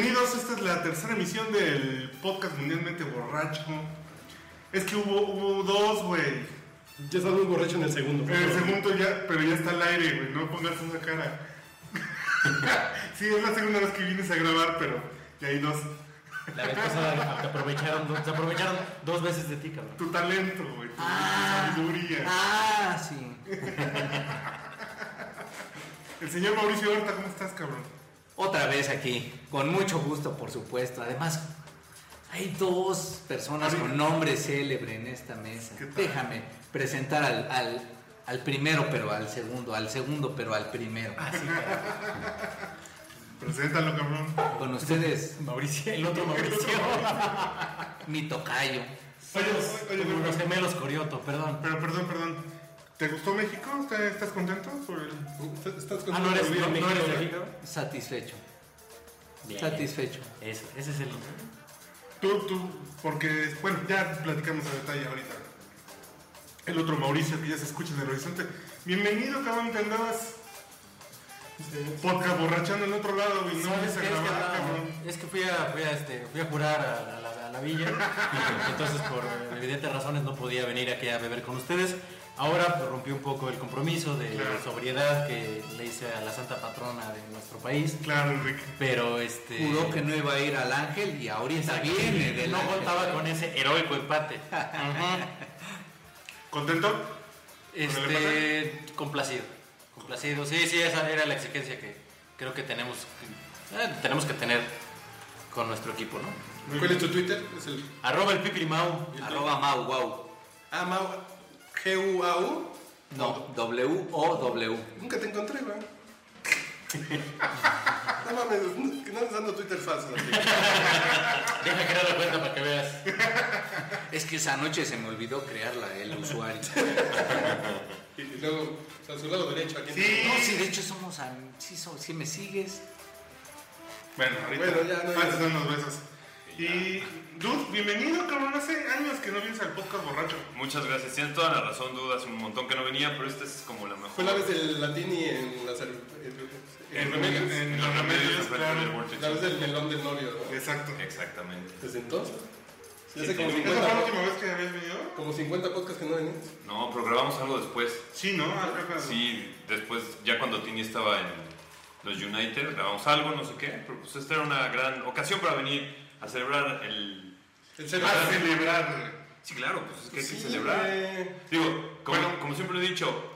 Bienvenidos, esta es la tercera emisión del podcast mundialmente borracho. Es que hubo, hubo dos, güey. Ya estás muy borracho en el segundo. En el segundo ya, pero ya está al aire, güey. No pongas esa cara. sí, es la segunda vez que vienes a grabar, pero ya hay dos. La vez pasada te aprovecharon, dos- se aprovecharon dos veces de ti, cabrón. Tu talento, güey. Tu Ah. sabiduría. Ah, sí. El señor Mauricio Horta, ¿cómo estás, cabrón? Otra vez aquí, con mucho gusto, por supuesto. Además, hay dos personas con nombre célebre en esta mesa. Déjame presentar al, al, al primero, pero al segundo, al segundo, pero al primero. Preséntalo, cabrón. Con ustedes, Mauricio, el otro Mauricio. mi tocayo. Oye, oye, Como oye, los gemelos Corioto, perdón. Pero, perdón, perdón. ¿Te gustó México? ¿Estás estás contento? Por el... ¿Estás Ah, no eres, no, no eres de México? Satisfecho. Bien. Satisfecho. Eso, ese es el. Tú, tú, porque, bueno, ya platicamos a detalle ahorita. El otro Mauricio que ya se escucha en el horizonte. Bienvenido, cabrón, que andabas podcast borrachando en otro lado y no. Es que, grabar, andaba- cabrón. es que fui, a, fui, a, este, fui a jurar a, a la, a la villa, entonces por evidentes razones no podía venir aquí a beber con ustedes. Ahora pues, rompí un poco el compromiso de Claro. sobriedad que le hice a la santa patrona de nuestro país, Claro, Enrique. pero este... Juró que no iba a ir al ángel y ahorita viene del no ángel. contaba con ese heroico empate. ¿Contento? ¿Con el Este, complacido, complacido. Sí, sí, esa era la exigencia que creo que tenemos, que- eh, tenemos que tener con nuestro equipo, ¿no? ¿Cuál es tu Twitter? Es el Arroba el pipirimau. Arroba Mau, wow. Ah, Mau, G-U-A-U. No, W-O-W. Nunca te encontré, güey. no mames, no andas dando Twitter falso. así. Deja crear la cuenta para que veas. Es que esa noche se me olvidó crearla, el usuario. Y luego, a su lado derecho, aquí. Sí. No, sí, de hecho somos am- sí, so- sí me sigues. Bueno, ahorita. Bueno, ya, no, antes de unos besos. Y, Dude, bienvenido, cabrón. Hace años que no vienes al podcast borracho. Muchas gracias. Tienes toda la razón, duda. Hace un montón que no venía, pero esta es como la mejor. Fue la vez del Latini en las en, En, Remedios. en Los remedios, claro. La vez del melón del novio, ¿no? Exacto. Exactamente. Desde entonces. Sí, hace como sí. ¿Esa fue la 50, última vez que habías venido? como 50 podcasts que no venías. No, pero grabamos algo después. Sí, ¿no? Acá. Sí, después, ya cuando Tini estaba en los United, grabamos algo, no sé qué. Pero pues esta era una gran ocasión para venir a celebrar el. El cero. A celebrar. Sí, claro, pues es que hay que celebrar. Digo, como, Bueno. como siempre he dicho,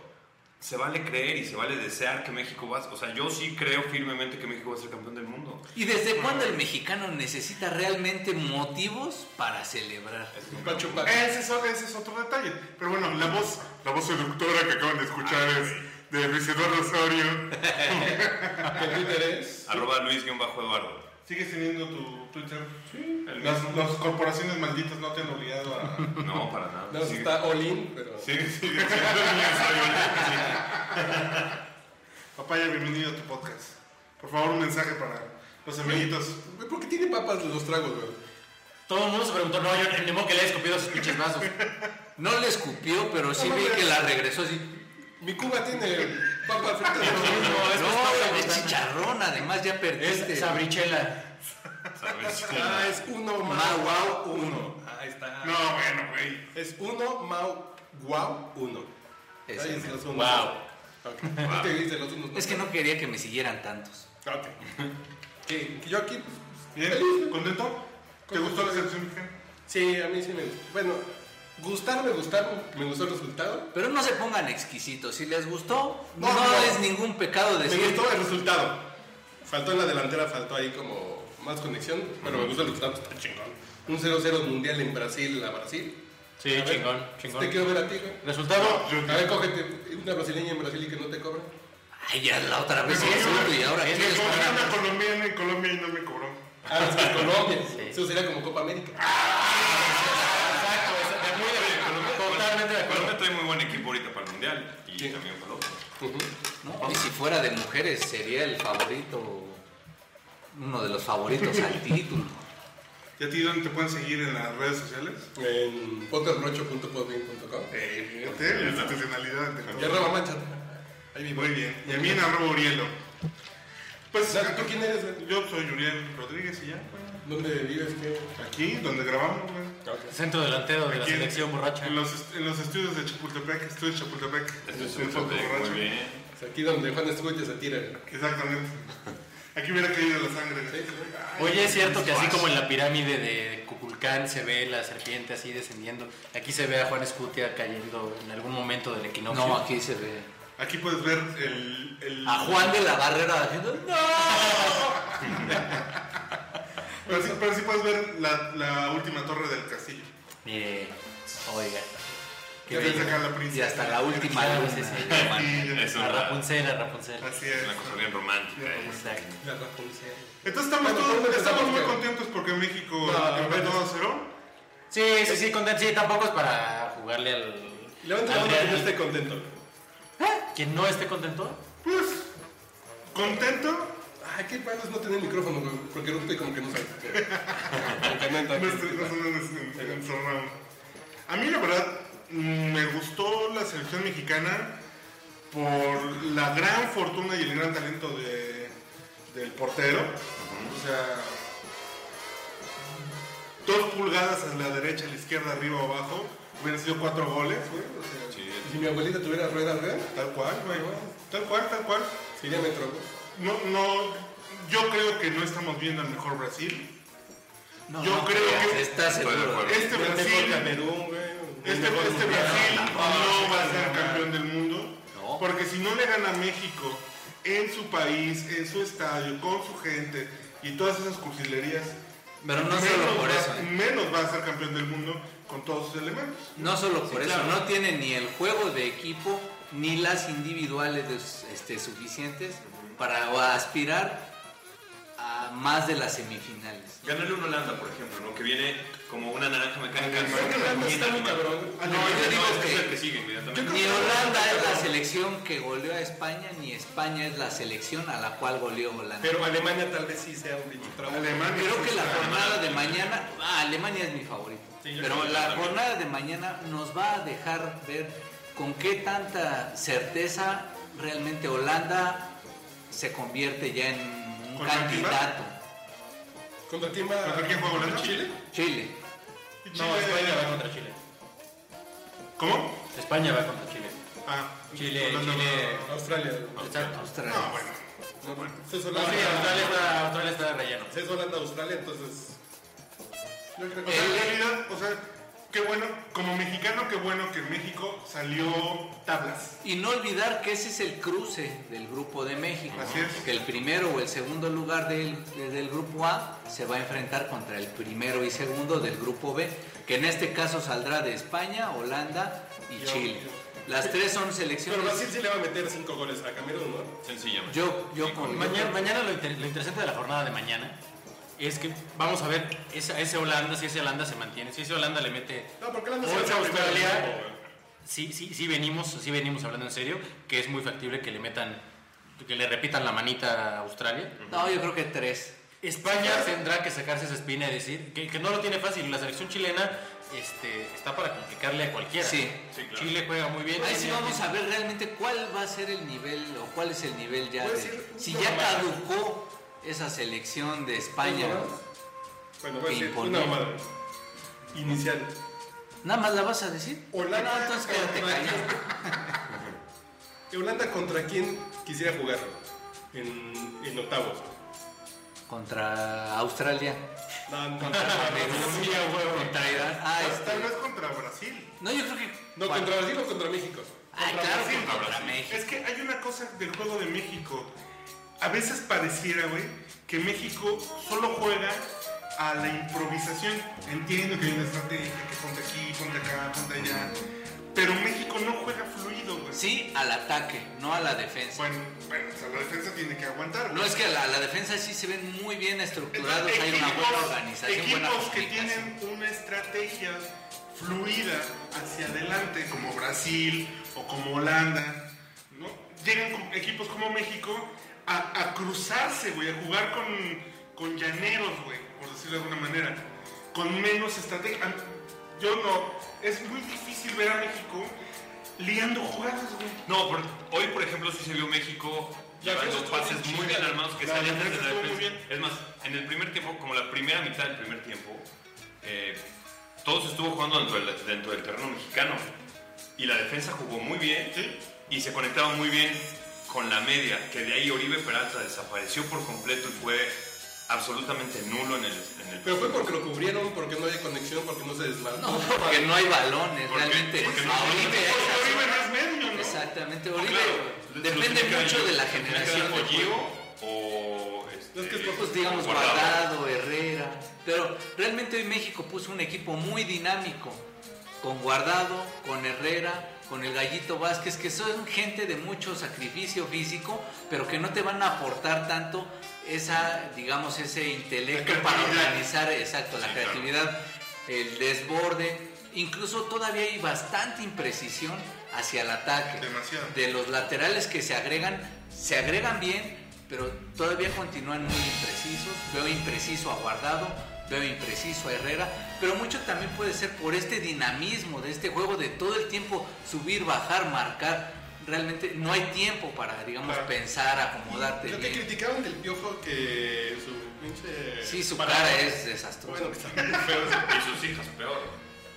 se vale creer y se vale desear que México va. O sea, yo sí creo firmemente que México va a ser campeón del mundo. ¿Y desde cuándo el mexicano necesita realmente motivos para celebrar? Pa' chupar. Ese es, ese es otro detalle. Pero bueno, la voz, la voz seductora que acaban de escuchar es de Luis Eduardo Osorio. Arroba Luis-Eduardo. ¿Sigues teniendo tu Twitter? Sí, el Las, mismo. las corporaciones malditas no te han obligado a... No, para nada. No, está all in, pero. Sí, sí, sí. Papaya, bienvenido a tu podcast. Por favor, un mensaje para los amiguitos. ¿Por qué tiene papas los tragos, güey? Todo el mundo se preguntó, no, yo ni modo que le haya escupido sus pinches vasos. No le escupió, pero sí No, vi que la regresó así. Mi Cuba tiene papas fritas. No, es No, es es chicharrón, además ya perdiste. Es sabrichela. ¿Sabes? Ah, es uno Mau, wow, Wow uno. Ahí está. No, bueno, güey. Es uno Mau Wow uno. Ese. Ahí es los unos. Wow. Ok. No te dice los unos. Es que no quería que me siguieran tantos. Ok. Que que yo aquí. pues, ¿Bien? feliz. ¿Contento? ¿Te gustó la selección? Sí, a mí sí me. Bueno, gustar me gustaron. Me gustó el resultado. Pero no se pongan exquisitos. Si les gustó, no, No, no. es ningún pecado Me decir. gustó el resultado. Faltó en la delantera, faltó ahí como más conexión. Pero me gustó el resultado, está chingón. Un 0-0 mundial en Brasil a Brasil. Sí, A ver, chingón, chingón. Te quiero ver a ti, güey. Resultado, A ver, cógete una brasileña en Brasil y que no te cobra. Ay, ya la otra vez Sí, eso, sí. y ahora quieres pagar. una colombiana en Colombia y no me cobró. Ah, es que Colombia. Sí. Eso sería como Copa América. exacto, es- de muy de- Colombia- totalmente de acuerdo. Colombia trae muy buen equipo ahorita para el mundial y Sí. también para el otro. No, y si fuera de mujeres, sería el favorito, uno de los favoritos al título. ¿Y a ti dónde te pueden seguir en las redes sociales? En podcastbrocho.podbean.com. Eh, institucionalidad. Y arroba mancha. Ahí vivo. Muy bien. Y a mí en arroba Urielo. Pues, ¿tú quién eres, güey? Yo soy Uriel Rodríguez y ya, güey. ¿Dónde vives? ¿Qué? Aquí, donde grabamos, güey. Centro delantero de la Aquí en- selección borracha. En los, est- en los estudios de Chapultepec, estudios de Chapultepec. Es Un un poco Chapultepec, borracho. muy bien. Es aquí donde Juan Escuite se tira. Exactamente. Aquí hubiera caído la sangre. Sí, sí. Oye, es cierto que así como en la pirámide de Cuculcán se ve la serpiente así descendiendo, aquí se ve a Juan Escutia cayendo en algún momento del equinoccio. No, aquí se ve. Aquí puedes ver el. el A Juan de la Barrera haciendo. ¡No! Pero sí, pero sí puedes ver la, la última torre del castillo. Mire, oiga. La Y hasta la última Claro, luna. sí, sí. hermano. Es A una, Rapunzel, a Rapunzel. Así es una cosa bien romántica. ¿eh? Exacto. La Rapunzel. Entonces estamos, Bueno, todos- ¿cómo estamos muy contentos porque México No, empató bueno. a cero. Sí, sí, sí, contento. Sí, tampoco es para jugarle al. Levanta la mano que no esté contento. Quien no esté contento. Pues, contento. Ay, qué padre es no tener micrófono, güey, porque Rupte como que no sabe. Como que no entra. No estoy- no estoy en- en- en surround. A mí la verdad mm, me gustó la selección mexicana por la gran fortuna y el gran talento de, del portero. O sea, dos pulgadas a la derecha, a la izquierda, arriba o abajo. Hubieran sido cuatro goles, güey. O sea, si mi abuelita tuviera rueda, güey, tal cual, güey. Tal cual, tal cual. sería metro, güey. No, no, yo creo que no estamos viendo al mejor Brasil. No, Yo no, creo que- Está. Este El Brasil, Camerún, güey. el este, mejor este. Brasil no va a ser campeón del mundo. No. Porque si no le gana a México en su país, en su estadio, con su gente y todas esas cursilerías, Pero no solo por. Menos va a ser campeón del mundo con todos sus elementos. No solo por Sí, eso, claro. no tiene ni el juego de equipo ni las individuales de- este, suficientes para aspirar más de las semifinales. Ganarle un Holanda, por ejemplo, ¿no? Que viene como una naranja mecánica. Holanda está muy cabrón. Ah, No, yo digo No, que- es el que sigue inmediatamente. Ni Holanda es la selección que goleó a España, ni España es la selección a la cual goleó Holanda. Pero Alemania tal vez sí sea un bicho trabajo. Alemania. Creo que la jornada de mañana, ah, Alemania es mi favorito, Sí, pero la también. jornada de mañana nos va a dejar ver con qué tanta certeza realmente Holanda se convierte ya en candidato. ¿Contra quién va? ¿Contra quién? ¿Chile? Chile. No, Chile- España va contra Chile. ¿Cómo? España va contra Chile. Ah, Chile, Holanda Chile. Australia. Exacto. Australia. No, bueno. No, bueno. No, sí, Australia está, Australia está de relleno. si es Holanda, Australia, entonces. Yo creo O que. sea, en realidad, o sea, qué bueno, como mexicano, qué bueno que México salió tablas. Y no olvidar que ese es el cruce del grupo de México. Así es. Que el primero o el segundo lugar del, del grupo A se va a enfrentar contra el primero y segundo del grupo B, que en este caso saldrá de España, Holanda y Chile. Las tres son Pero selecciones. Brasil sí le va a meter cinco goles a Camerún, ¿no? Sencillamente. Yo, yo con Mañana, mañana lo, inter- lo interesante de la jornada de mañana es que vamos a ver esa, ese Holanda, si ese Holanda se mantiene, si ese Holanda le mete No, porque Holanda Ocho se va a hacer Australia. Sí, sí, sí venimos, sí venimos hablando en serio, que es muy factible que le metan, que le repitan la manita a Australia. No, yo creo que tres. España tendrá que sacarse esa espina y decir que, que no lo tiene fácil. La selección chilena este, está para complicarle a cualquiera. Sí. Sí, claro. Chile juega muy bien. Ahí sí vamos a ver realmente cuál va a ser el nivel o cuál es el nivel ya de, si ya caducó esa selección de España. Bueno, voy a una mamada. Inicial. Nada más la vas a decir. Holanda No, entonces quédate callado. Holanda contra quién quisiera jugar en, en octavos. Contra Australia. No, no, Contra Camerún. Contra Irán. Ah, Tal- este- vez contra Brasil. No, yo creo que. no, contra Brasil o contra México. Ah, claro, Brasil. contra. México. Es que hay una cosa del juego de México. A veces pareciera, güey, que México solo juega a la improvisación. Entiendo que hay una estrategia, que ponte aquí, ponte acá, ponte allá. Pero México no juega fluido, güey. Sí, al ataque, no a la defensa. Bueno, bueno, o sea, la defensa tiene que aguantar. güey. No es que la, la defensa sí se ven muy bien estructurados, hay una buena organización, buena Equipos que tienen una estrategia fluida hacia adelante, como Brasil o como Holanda, ¿no? Llegan con equipos como México a, a cruzarse, güey, a jugar con, con llaneros, güey, por decirlo de alguna manera, con menos estrategia. Yo no, es muy difícil ver a México liando jugadas, güey. No, hoy por ejemplo sí se vio México llevando pases bien muy bien armados que salían desde la defensa. Es más, en el primer tiempo, como la primera mitad del primer tiempo, eh, todo se estuvo jugando dentro del, dentro del terreno mexicano. Y la defensa jugó muy bien y se conectaba muy bien con la media, que de ahí Oribe Peralta desapareció por completo y fue absolutamente nulo en el... En el Pero fue porque lo cubrieron, porque no había conexión, porque no se desmarcó. No, porque no hay balones, realmente. Porque no- A Oribe, Oribe no es medio, ¿no? Exactamente, Oribe Claro, depende mucho de la generación de o Gio juego. o... este, No, es que es poco, Pues digamos Guardado. Guardado, Herrera. Pero realmente hoy México puso un equipo muy dinámico. Con Guardado, con Herrera, con el Gallito Vázquez, que son gente de mucho sacrificio físico, pero que no te van a aportar tanto esa, digamos, ese intelecto para organizar, exacto, la claro. creatividad, el desborde. Incluso todavía hay bastante imprecisión hacia el ataque Demasiado. de los laterales que se agregan, se agregan bien, pero todavía continúan muy imprecisos. Veo impreciso a Guardado, veo impreciso a Herrera, pero mucho también puede ser por este dinamismo de este juego de todo el tiempo subir, bajar, marcar. Realmente no hay tiempo para, digamos, Claro. pensar, acomodarte Lo que bien. criticaban del piojo que su pinche. Sí, su cara es desastrosa. Bueno, que está muy feo. Y sus hijas, peor.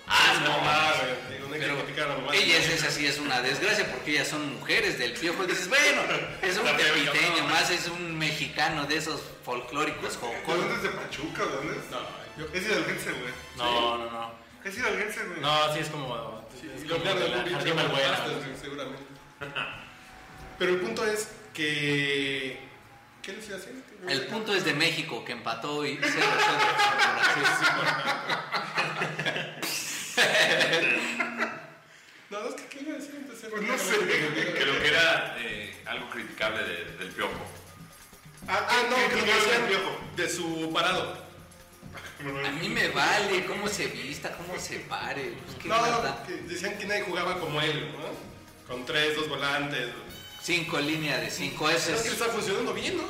Ah, no, no, mames, digo, no hay que Pero criticar a la mamá. ellas es así, es una desgracia porque ellas son mujeres del piojo. Y dices, bueno, es un tepiteño, más es un mexicano de esos folclóricos. ¿De dónde es de Pachuca? ¿De dónde es? No, yo. Es hidalguense, güey. No, no, no. Es hidalguense, güey. No, sí es como. Sí, es como de la Jardín seguramente. Pero el punto es que. ¿Qué les iba a decir? El punto es de México que empató y 0 No, es que ¿qué iba a decir antes? Pues no sé. Creo que era eh, algo criticable de- del piojo. Ah, Ah, no, que que lo no decían piojo. de su parado. A mí me vale cómo se vista, cómo se pare. Pues, ¿qué? No, que decían que nadie jugaba como él, ¿no? Con tres, dos volantes. Cinco líneas de cinco. Es Ese que es, está funcionando bien, ¿no?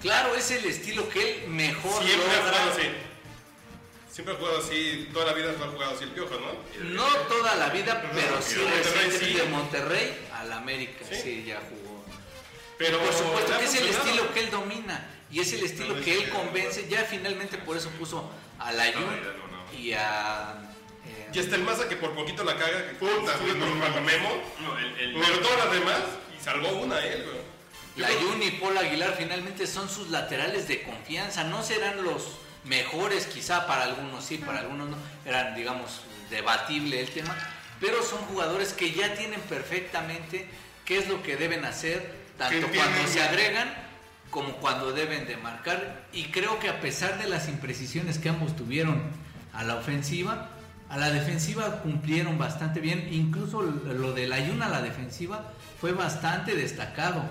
claro, es el estilo que él mejor Siempre ha logra. jugado así. Siempre ha jugado así, toda la vida ha jugado así el piojo, ¿no? No toda la vida, pero sí de Monterrey, recientemente sí. de Monterrey al América. Sí. Sí, ya jugó. Pero Por supuesto que es el estilo que él domina y es el estilo que él convence. Ya finalmente por eso puso a Layun No, y a. eh, Y está el Maza que por poquito la caga, que Puta, sí, no, no, no, no. Memo. No, el, el- Pero todas las demás, y salvó una él, güey. Layun y Paul Aguilar finalmente son sus laterales de confianza. No serán los mejores, quizá para algunos sí, para algunos no. Eran, digamos, debatible el tema. Pero son jugadores que ya tienen perfectamente qué es lo que deben hacer, tanto cuando se agregan como cuando deben de marcar. Y creo que a pesar de las imprecisiones que ambos tuvieron a la ofensiva, a la defensiva cumplieron bastante bien. Incluso lo del ayuno a la defensiva fue bastante destacado.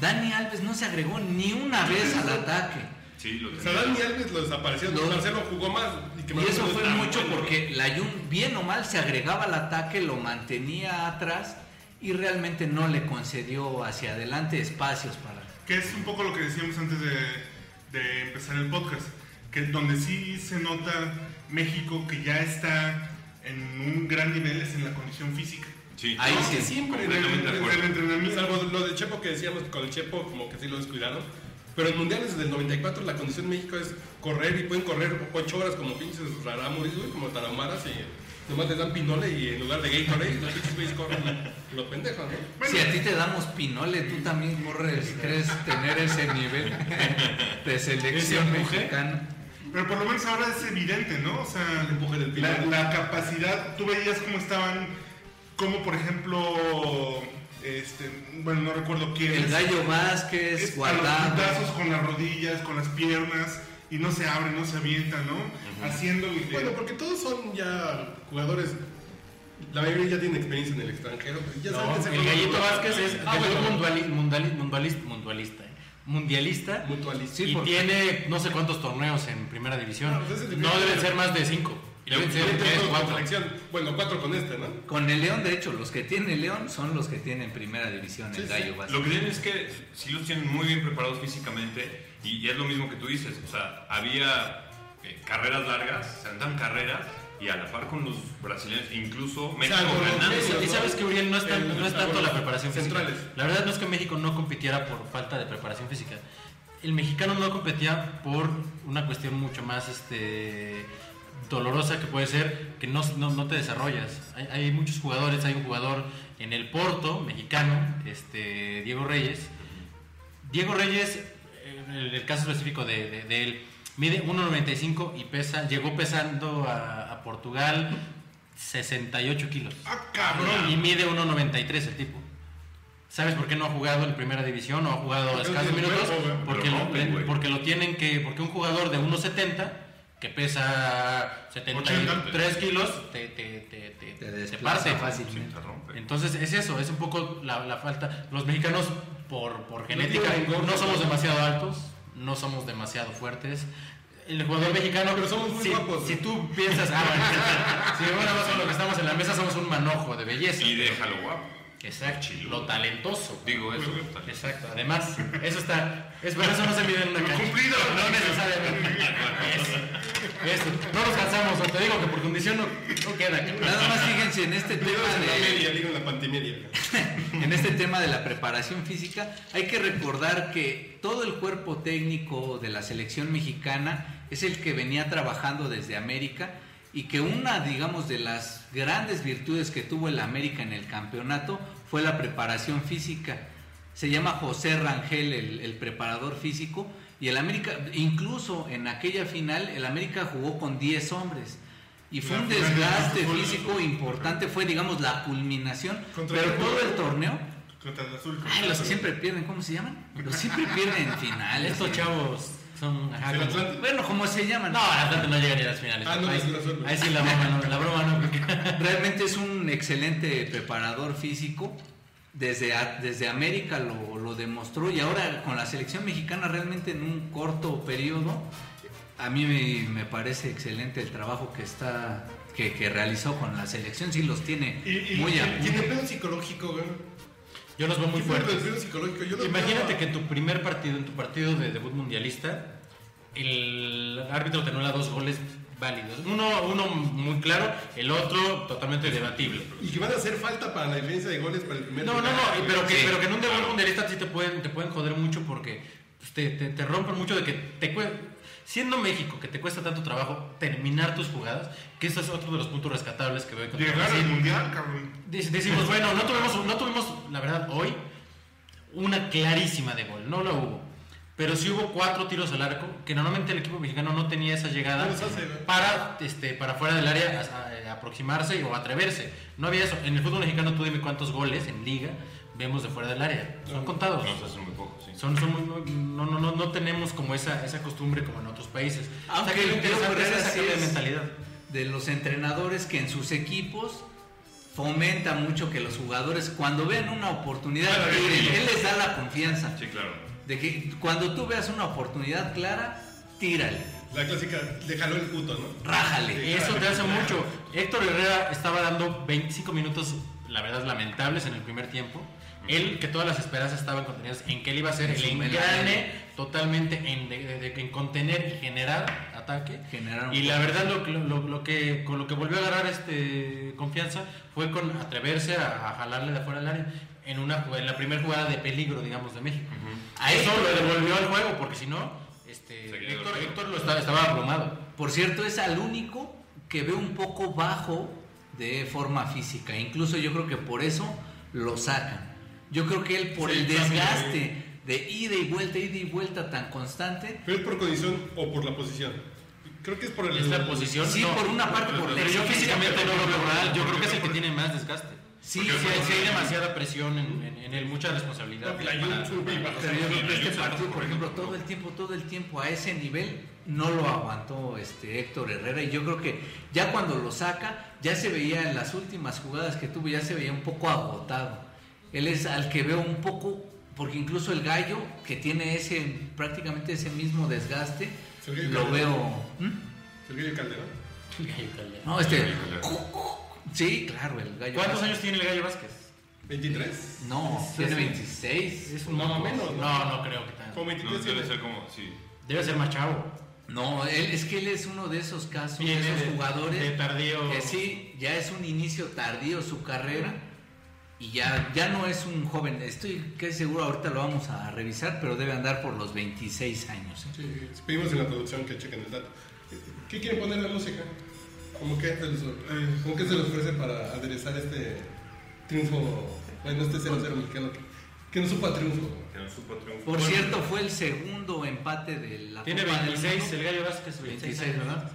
Dani Alves no se agregó ni una vez al ataque. Sí, lo O sea, tenía. Dani Alves lo desapareció. No. Marcelo jugó más. Y, que Y eso fue mucho bueno, porque la Jun, bien o mal, se agregaba al ataque, lo mantenía atrás y realmente no le concedió hacia adelante espacios para... Que es un poco lo que decíamos antes de, de empezar el podcast. Que donde sí se nota México que ya está en un gran nivel es en la condición física. Sí. Ahí No, sí. que siempre. El entrenamiento. Salvo lo de Chepo que decíamos con el Chepo, como que sí lo descuidaron. Pero en mundiales desde el 94 la condición de México es correr y pueden correr 8 horas como pinches rarámuris, güey, como tarahumaras y nomás les dan pinole y en lugar de Gatorade los pinches güeyes corren los pendejos, ¿no? Si a ti te damos pinole, tú también corres, crees tener ese nivel de selección mexicana. Pero por lo menos ahora es evidente, ¿no? O sea, El empuje del la, la capacidad, tú veías cómo estaban, como por ejemplo, este, bueno, no recuerdo quién. El es- gallo Vázquez, es a los guardado. con las rodillas, con las piernas, y no se abre, no se avienta, ¿no? Haciendo el- Bueno, porque todos son ya jugadores. La mayoría ya tienen experiencia en el extranjero. pues Ya saben que se el Gallito. Vázquez es Ah, debut bueno. mundiali- mundiali- mundialista, mundialista, ¿eh? mundialista Mutualista. Y tiene no sé cuántos torneos en primera división. No, pues No deben ser más de cinco. Cuatro. selección. Bueno, cuatro con este, ¿no? Con el León, de hecho, los que tiene León son los que tienen primera división, el Sí, gallo sí. Lo que tienen es que sí los tienen muy bien preparados físicamente y, y es lo mismo que tú dices. O sea, había eh, carreras largas, se dan carreras y a la par con los brasileños, incluso México ganando. Y sabes que Uriel no es, tan- El- no es tanto bueno, la preparación física. centrales. La verdad no es que México no compitiera por falta de preparación física. El mexicano no competía por una cuestión mucho más este, dolorosa que puede ser que no, no, no te desarrollas. Hay, hay muchos jugadores, hay un jugador en el Porto, mexicano, este, Diego Reyes. Diego Reyes, en el, caso específico de, de- de él, mide 1.95 y pesa, llegó pesando a, a Portugal 68 kilos. ¡Ah, cabrón! Y mide 1.93 el tipo. ¿Sabes por qué no ha jugado en primera división o ha jugado escasos minutos? Porque Lo porque lo tienen que. Porque un jugador de 1.70 que pesa 73 kilos te, te, te, te, Te parte. rompe. Entonces es eso, es un poco la, la falta. Los mexicanos, por, por genética, no somos demasiado altos, no somos demasiado fuertes. El jugador mexicano, Pero somos muy si, guapos. Si tú piensas, ah, bueno, si bueno, más con lo que estamos en la mesa, somos un manojo de belleza. Y déjalo guapo. Exacto, lo talentoso. Digo eso. Exacto, además, eso está. Es por eso no se mide en una cancha. cumplido. No necesariamente. No nos cansamos, te digo que por condición no, no queda. Nada más fíjense en este tema Digo en la de, media, digo la pantimedia. en este tema de la preparación física, hay que recordar que todo el cuerpo técnico de la selección mexicana es el que venía trabajando desde América y que una, digamos, de las grandes virtudes que tuvo el América en el campeonato fue la preparación física. Se llama José Rangel, el, el preparador físico, y el América, incluso en aquella final, el América jugó con 10 hombres. Y fue La un desgaste fútbol, físico importante, fue digamos la culminación, Contra pero el todo el torneo Contra el azul. Ay, los que siempre pierden, ¿cómo se llaman? Los siempre pierden en finales. Estos chavos son. ajá, como- Atlante. Bueno, ¿cómo se llaman? No, el Atlante no llega ni a las finales. Ah, no, ahí, ahí sí la broma no, la broma no. porque- Realmente es un excelente preparador físico. Desde, a- desde América lo, lo demostró y ahora con la selección mexicana realmente en un corto periodo a mí me, me parece excelente el trabajo que está que, que realizó con la selección sí los tiene Y, y- muy a Tiene pedo psicológico, güey. Yo los veo muy ¿Qué pedo fuertes. Yo los Imagínate veo- que en tu primer partido, en tu partido de debut mundialista, el árbitro te anula dos goles válidos. Uno, uno muy claro, el otro totalmente debatible. Y que van a hacer falta para la diferencia de goles para el primer No, no, no, pero que, Sí, pero que en un debut claro. mundialista sí te pueden, te pueden joder mucho porque pues, te, te, te rompen mucho de que te siendo México que te cuesta tanto trabajo terminar tus jugadas, que eso es otro de los puntos rescatables que veo Llegar al mundial, cabrón. Decimos, bueno, no tuvimos, no tuvimos, la verdad, hoy una clarísima de gol, no lo hubo. Pero sí hubo cuatro tiros al arco, que normalmente el equipo mexicano no tenía esa llegada No güey. para, este, para fuera del área a- a- aproximarse o atreverse. No había eso. En el fútbol mexicano tú dime cuántos goles en liga vemos de fuera del área. Son contados. Nos hacen muy poco, sí. Son, son muy- muy- no, no, no, no tenemos como esa, esa costumbre como en otros países. Aunque o sea, que lo interesante es esa de mentalidad. de los entrenadores que en sus equipos fomenta mucho que los jugadores cuando vean una oportunidad Claro, tiren. sí. él les da la confianza Sí, claro. De que cuando tú veas una oportunidad clara tírale La clásica, le jaló el puto, ¿no? rájale Eso te hace mucho. Héctor Herrera estaba dando 25 minutos, la verdad, lamentables en el primer tiempo. Él, que todas las esperanzas estaban contenidas en que él iba a ser el engrane totalmente en, de- de- de- en contener y generar ataque. Generar y la verdad, lo, que- lo, lo que, con lo que volvió a agarrar este, confianza fue con atreverse a, a jalarle de afuera del área en, una, en la primera jugada de peligro, digamos, de México. A eso lo devolvió al juego, porque si no, este, Héctor. Héctor lo estaba, estaba abrumado. por cierto es al único que ve un poco bajo de forma física incluso yo creo que por eso lo sacan yo creo que él por Sí, el desgaste de ida y vuelta ida y vuelta tan constante Pero es por condición o por la posición. Creo que es por el. Esta posición. Sí, por una parte, por la Pero yo físicamente no lo por- veo. Yo creo que es el que tiene más desgaste. Sí, Sí, sí, sí, hay- demasiada presión en, en- en él, mucha responsabilidad. La YouTube y este partido, por ejemplo, todo el tiempo, todo el tiempo a ese nivel no lo aguantó este Héctor Herrera y yo creo que ya cuando lo saca, ya se veía en las últimas jugadas que tuvo, ya se veía un poco agotado. Él es al que veo un poco, porque incluso el gallo, que tiene ese prácticamente ese mismo desgaste, lo Calderón. veo... ¿Mm? Sergio Calderón. No, este... Claro. Sí, claro, el gallo. ¿Cuántos Vázquez. años tiene el Gallo Vázquez? ¿23? No, Sí, tiene sí. 26. Es un No, menos, ¿no? No, no creo que tanto. Como No, 23 debe tiene. ser como, sí. Debe ser más chavo. No, él, es que él es uno de esos casos, de esos jugadores de tardío. que sí, ya es un inicio tardío su carrera y ya, ya no es un joven. Estoy casi seguro, ahorita lo vamos a revisar, pero debe andar por los 26 años. ¿eh? Sí, pedimos en la producción que chequen el dato. ¿Qué quieren poner de música? ¿Cómo que se les, eh, ¿cómo que se les ofrece para aderezar este triunfo? Bueno, este 0-0 mexicano que, que no supo a triunfo. Que no supo triunfar. Por cierto, fue el segundo empate de la Tiene Copa del 26, Mundo. el Gallo Vázquez, 26, 26, años, ¿verdad?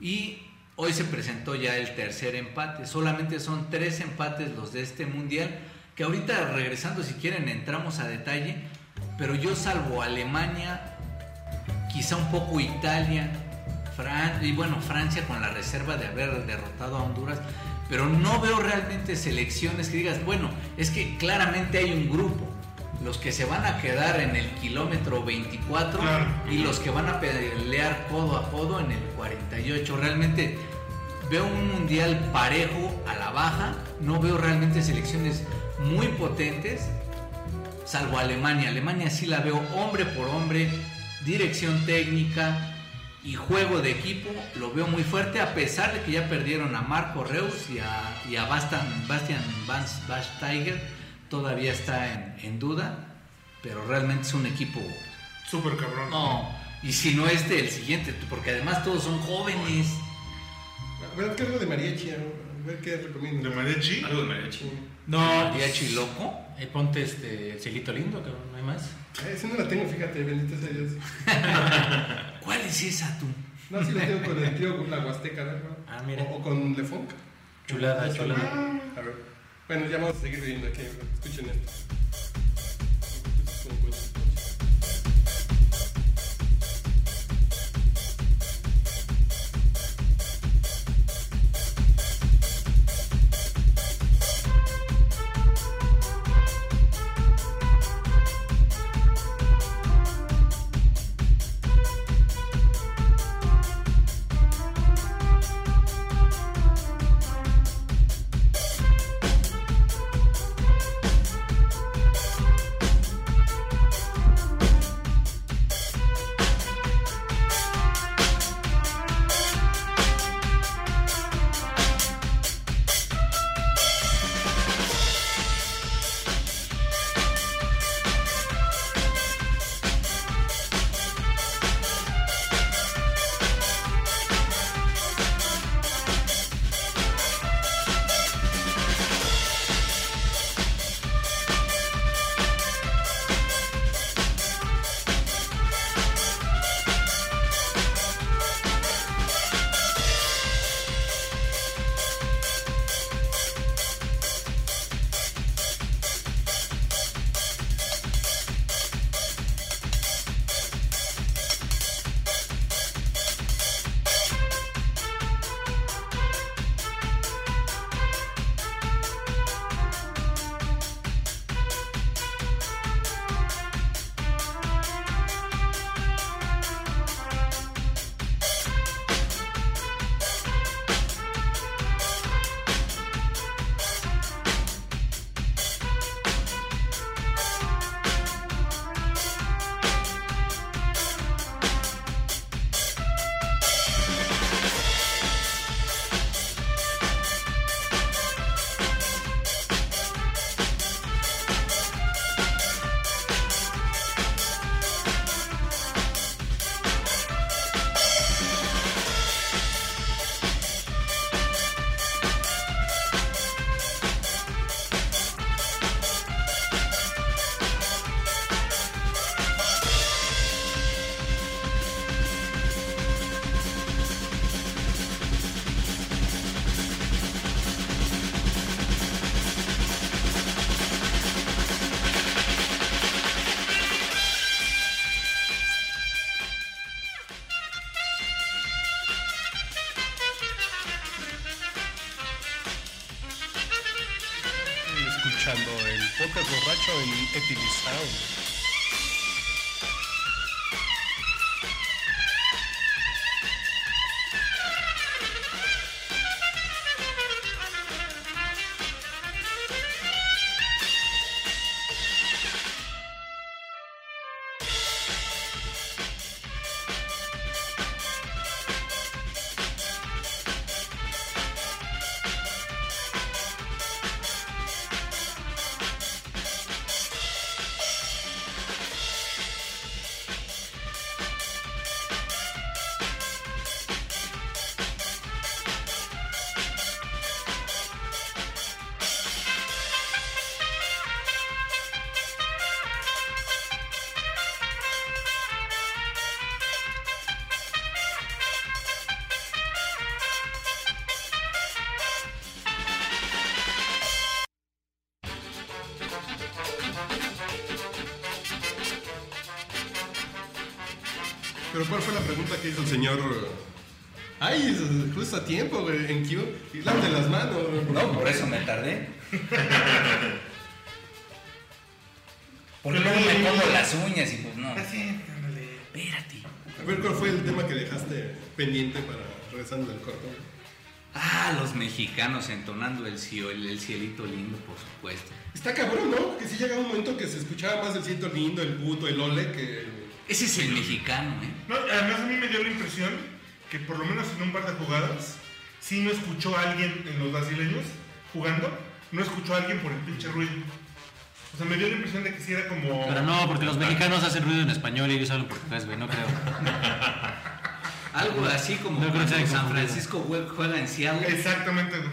Y hoy se presentó ya el tercer empate. Solamente son tres empates los de este mundial. Que ahorita regresando, si quieren, entramos a detalle. Pero yo salvo Alemania, quizá un poco Italia, Fran y bueno, Francia con la reserva de haber derrotado a Honduras. Pero no veo realmente selecciones que digas, bueno, es que claramente hay un grupo. Los que se van a quedar en el kilómetro 24 Claro. y los que van a pelear codo a codo en el 48. Realmente veo un mundial parejo a la baja, no veo realmente selecciones muy potentes, salvo Alemania. Alemania sí la veo hombre por hombre, dirección técnica y juego de equipo, lo veo muy fuerte, a pesar de que ya perdieron a Marco Reus y a, y a Bastian, Bastian Vance Tiger, todavía está en, en duda, pero realmente es un equipo Súper cabrón. no, y si no este, el siguiente, porque además todos son jóvenes. A ver, ¿qué algo de mariachi? A ver qué recomiendo. ¿De mariachi? Algo de mariachi. No, Mariachi loco. Ahí ponte este, el cielito lindo, cabrón, no hay más. Eh, ese no la tengo, fíjate, bendito sea Dios. ¿Cuál es esa tú? No, sí la tengo con el tío con la Huasteca, ¿verdad? Ah, mira. O, o con Lefunk. Chulada, chulada. A ver. Bueno, ya vamos a seguir viendo aquí. Escuchen esto. Pero ¿cuál fue la pregunta que hizo el señor? Ay, justo a tiempo, güey, en Q. Y lávate las manos. No, por eso me tardé. Porque luego me pongo las uñas y pues no. Así, ándale. Espérate. A ver, ¿cuál fue el tema que dejaste pendiente para regresando del corto? güey? Ah, los mexicanos entonando el, cio- el, el cielito lindo, por supuesto. Está cabrón, ¿no? Que sí llega un momento que se escuchaba más el ciento lindo, el puto, el ole, que... Ese es el mexicano, ¿eh? No, además a mí me dio la impresión que por lo menos en un par de jugadas, sí no escuchó a alguien en los brasileños jugando, no escuchó a alguien por el pinche ruido. O sea, me dio la impresión de que sí era como... Pero no, porque los mexicanos hacen ruido en español y ellos hablan portugués, güey, no creo. Algo así como No creo que San. Francisco jue- juega en Seattle. Exactamente. güey.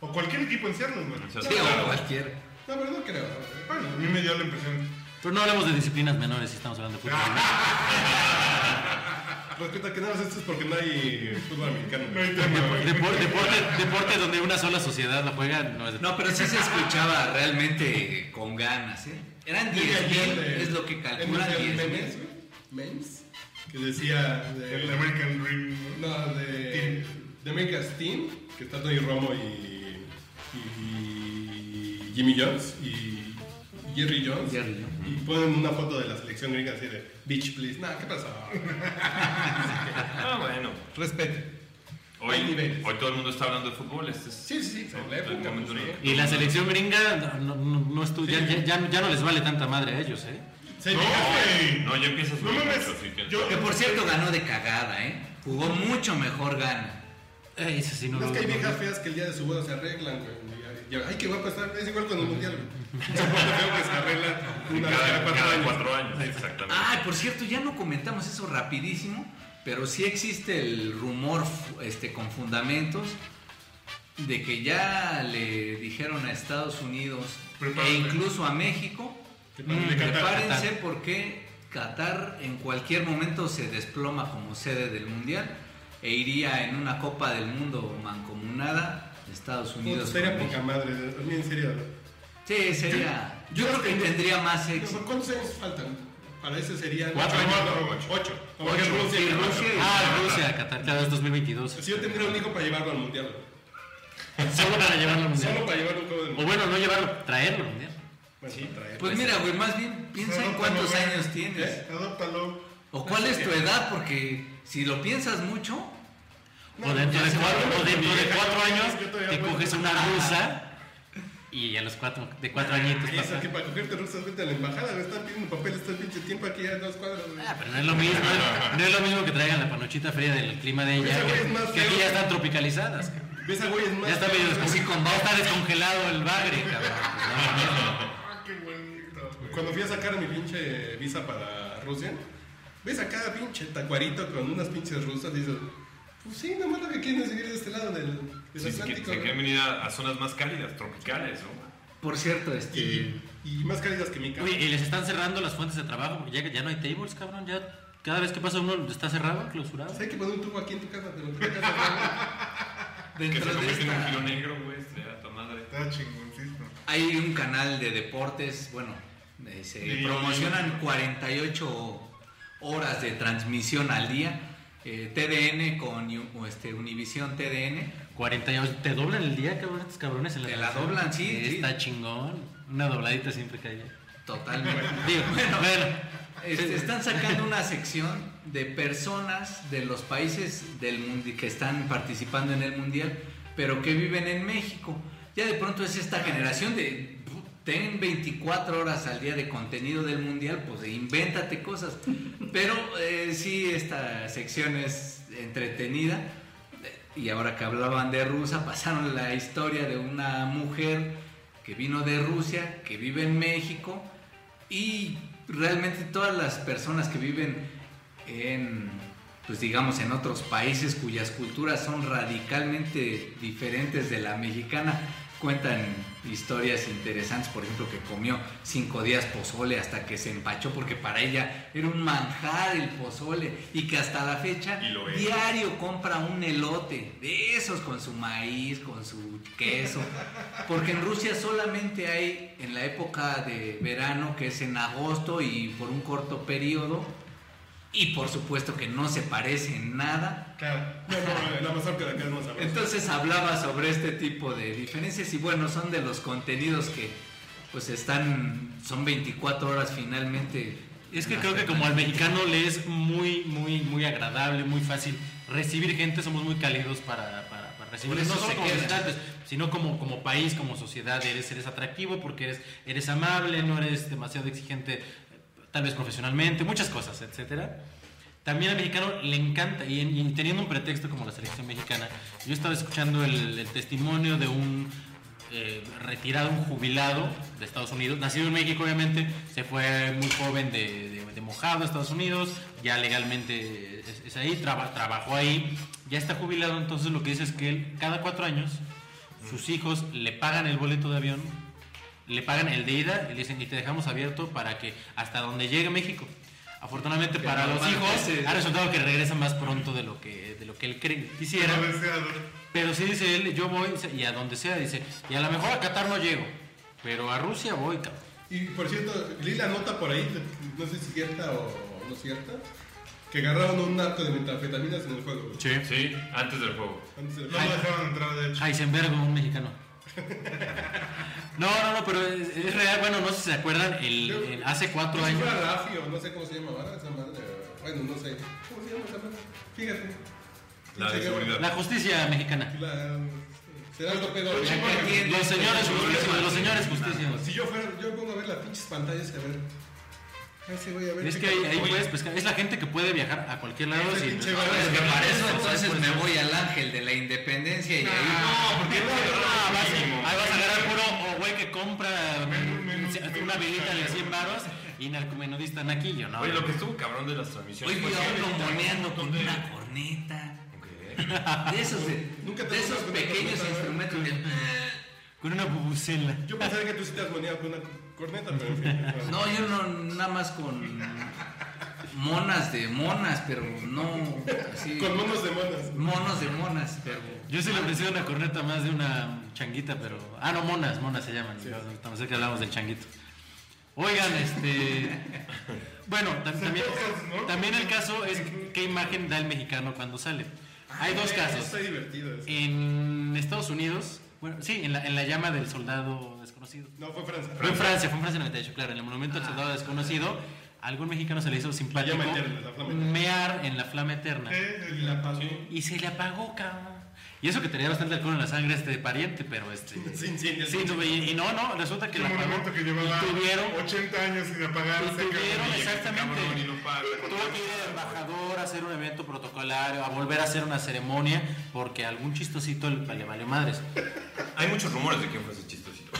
O cualquier equipo en Seattle, güey. Sí, o claro. cualquier. No, pero no creo. Bueno, a mí me dio la impresión. Pero no hablemos de disciplinas menores si estamos hablando de fútbol. Respeta que nada más esto es porque no hay fútbol americano. No hay tema, güey. Depor- deporte, deporte donde una sola sociedad la juega no es No, pero sí se escuchaba realmente con ganas, ¿eh? Eran 10 mil, es lo que calculan 10 memes, memes, que decía de, El American Dream. ¿no? de, de America's Team, que está Tony Romo y, y Jimmy Jones y Jerry Jones. Jerry Jones. Y ponen una foto de la selección gringa así de Beach Please. Nah, ¿qué pasó? Ah, bueno. Respete. Hoy, hoy todo el mundo está hablando de fútbol. Este es Sí, sí, sí. la época, único. Y la selección gringa no, no, no estu- ya, ya, ya- ya no les vale tanta madre a ellos, ¿eh? Sí, No. No, ya empieza a No subir mucho, así que- yo- Que por cierto ganó de cagada, ¿eh? Jugó mucho mejor gana. Eh, sí no No, es que hay no- viejas feas que el día de su boda se arreglan, güey. Ay, qué guapa está. Es igual con el mundial, feo que se arreglan una vez Cada, cada cuatro cada años. cuatro años, exactamente. Ay, por cierto, ya no comentamos eso rapidísimo, pero sí existe el rumor este, con fundamentos de que ya le dijeron a Estados Unidos Prepárate. e incluso a México, Que "Mm, para- de Qatar, prepárense Qatar". porque Qatar en cualquier momento se desploma como sede del Mundial e iría en una Copa del Mundo mancomunada Estados Puta, Unidos. Sería con poca madre, en serio. Sí, sería. Yo, creo que tendría más éxito. ¿Cuántos años faltan? Para ese Cuatro años. ¿no? Ocho. Rusia, Sí, Rusia Ah, Rusia, Qatar, claro, es 2022. Si yo tendría un hijo para llevarlo al mundial. Solo para llevarlo al mundial. Solo para llevarlo un juego del O mundial. bueno, no llevarlo, traerlo al mundial. Bueno, sí, traer. Pues mira, güey, más bien piensa en cuántos años tienes. ¿Eh? Adóptalo. O cuál es tu edad, porque si lo piensas mucho, O dentro de cuatro, va, o dentro de cuatro años te coges una rusa y a los cuatro, de cuatro añitos pasa. que para cogerte rusas vete a la embajada, me están pidiendo papeles todo el pinche tiempo aquí a dos cuadras. güey. Ah, pero no es lo mismo, no es lo mismo que traigan la panochita fría del clima de ella, güey es que, aquí ya están tropicalizadas. Ves a güeyes más. Ya está medio feos, descon- con ya está descongelado el bagre, cabrón. Pues no, no, no. Ah, qué bonito. güey. Cuando fui a sacar mi pinche visa para Rusia, ves a cada pinche tacuarito con unas pinches rusas dices, pues sí, nomás lo que quieren es vivir de este lado del, del Sí, Atlántico. se quieren venir a, a zonas más cálidas, tropicales, ¿no? por cierto, este. y, y más cálidas que mi casa. Oye, y les están cerrando las fuentes de trabajo porque ya, ya no hay tables, cabrón. Ya cada vez que pasa uno está cerrado, clausurado. Hay que poner un tubo aquí en tu casa, pero casa Que Dentro se de en un esta, giro negro, güey, madre. Está chingoncísimo. hay un canal de deportes, bueno, eh, se Sí. promocionan 48 horas de transmisión al día. Eh, TDN con Yu- este, Univisión TDN. 48, te doblan el día, cabrón, estos cabrones en la Te la doblan, sí, sí. Está chingón. Una dobladita siempre cae. Totalmente. Digo, Bueno, bueno, Este, están sacando una sección de personas de los países del mundo que están participando en el mundial, pero que viven en México. Ya de pronto es esta generación de ten 24 horas al día de contenido del mundial, pues invéntate cosas. Pero eh, sí, esta sección es entretenida. Y ahora que hablaban de Rusia, pasaron la historia de una mujer que vino de Rusia, que vive en México y realmente todas las personas que viven en, pues digamos, en otros países cuyas culturas son radicalmente diferentes de la mexicana, cuentan historias interesantes, por ejemplo, que comió cinco días pozole hasta que se empachó porque para ella era un manjar el pozole y que hasta la fecha diario compra un elote de esos con su maíz, con su queso, porque en Rusia solamente hay en la época de verano, que es en agosto y por un corto periodo, y por supuesto que no se parece en nada. Claro. No, no, la de sabrosa. Entonces hablaba sobre este tipo de diferencias y bueno, son de los contenidos que pues están, son 24 horas finalmente. Es que creo que como al mexicano le es muy, muy, muy agradable, muy fácil recibir gente, somos muy cálidos para, para, para recibir, eso no solo como visitantes, sino como, como país, como sociedad, eres, eres atractivo porque eres, eres amable, no eres demasiado exigente, tal vez profesionalmente, muchas cosas, etcétera. También al mexicano le encanta, y, en- y teniendo un pretexto como la selección mexicana, yo estaba escuchando el, testimonio de un eh, retirado, un jubilado de Estados Unidos, nacido en México obviamente, se fue muy joven de, de- de mojado a Estados Unidos, ya legalmente es, es ahí, traba- trabajó ahí, ya está jubilado, entonces lo que dice es que él cada cuatro años sus hijos le pagan el boleto de avión, le pagan el de ida y le dicen y te dejamos abierto para que hasta donde llegue México. Afortunadamente para los hijos ha resultado que regresa más pronto de lo que, de lo que él cree- quisiera. No. Pero sí dice él, yo voy y a donde sea, dice, y a lo mejor a Qatar no llego, pero a Rusia voy, cabrón. Y por cierto, leí la nota por ahí, no sé si cierta o no cierta, que agarraron un narco de metanfetaminas en el juego. Sí. Sí, antes del juego. Antes de- No lo dejaron entrar, de hecho. Heisenberg, un mexicano. No, no, no, pero es, es real, bueno, no sé si se acuerdan, el, el- hace cuatro años... no sé cómo se llama ahora esa madre. Bueno, no sé. ¿Cómo se llama esa madre? Fíjate. La de seguridad. La justicia mexicana. La... Será algo pedo. Ya que tiene- Los señores justicia, los señores justicia. Si yo fuera, yo pongo a ver las pinches pantallas que a ver. Ahí sí voy a ver. Es que ahí, puedes pescar. Es la gente que puede viajar a cualquier lado Ese sin. pinche No, barrio es de que Para para eso eso entonces pues, me voy al ángel de la independencia y ahí... No, porque no, no, vas, ahí vas a agarrar puro o güey que compra mm, una velita de menú. 100 baros y narcomenudista naquillo, ¿no? Oye, lo que estuvo cabrón de las transmisiones. Que- uno moneando con una corneta. De esos, de, Nunca te de esos pequeños instrumentos que... Con una bubucela. Yo pensaría que tú sí te has moneado con una corneta, pero en fin. No, yo no, nada más con monas de monas, pero no así. Con monos de monas. monos de monas, pero. Yo sí le ofrecí una corneta más de una changuita, pero. Ah, no, monas, monas se llaman. Estamos que hablamos del changuito. Oigan, este. Bueno, tam- también, también el caso es qué imagen da el mexicano cuando sale. Hay dos casos. Está divertido eso. En Estados Unidos, bueno, sí, en la, en la llama del soldado desconocido. No, fue Francia. Fue en Francia, fue en Francia 98, claro, en el monumento al soldado desconocido, a algún mexicano se le hizo simpático llama eterna, la flama eterna. mear en la flama eterna. Eh, la. Y se le apagó, cabrón. Y eso que tenía bastante alcohol en la sangre este pariente, pero este... Incendia el Sí, no, y, y no, no, resulta que Un monumento que llevaba Y tuvieron, 80 años sin apagarse. y tuvieron exactamente... Cabrón, y no paga. Tuvo que ir el embajador a hacer un evento protocolario, a volver a hacer una ceremonia, porque algún chistosito le, valió madres. Hay muchos rumores de quién fue ese chistosito.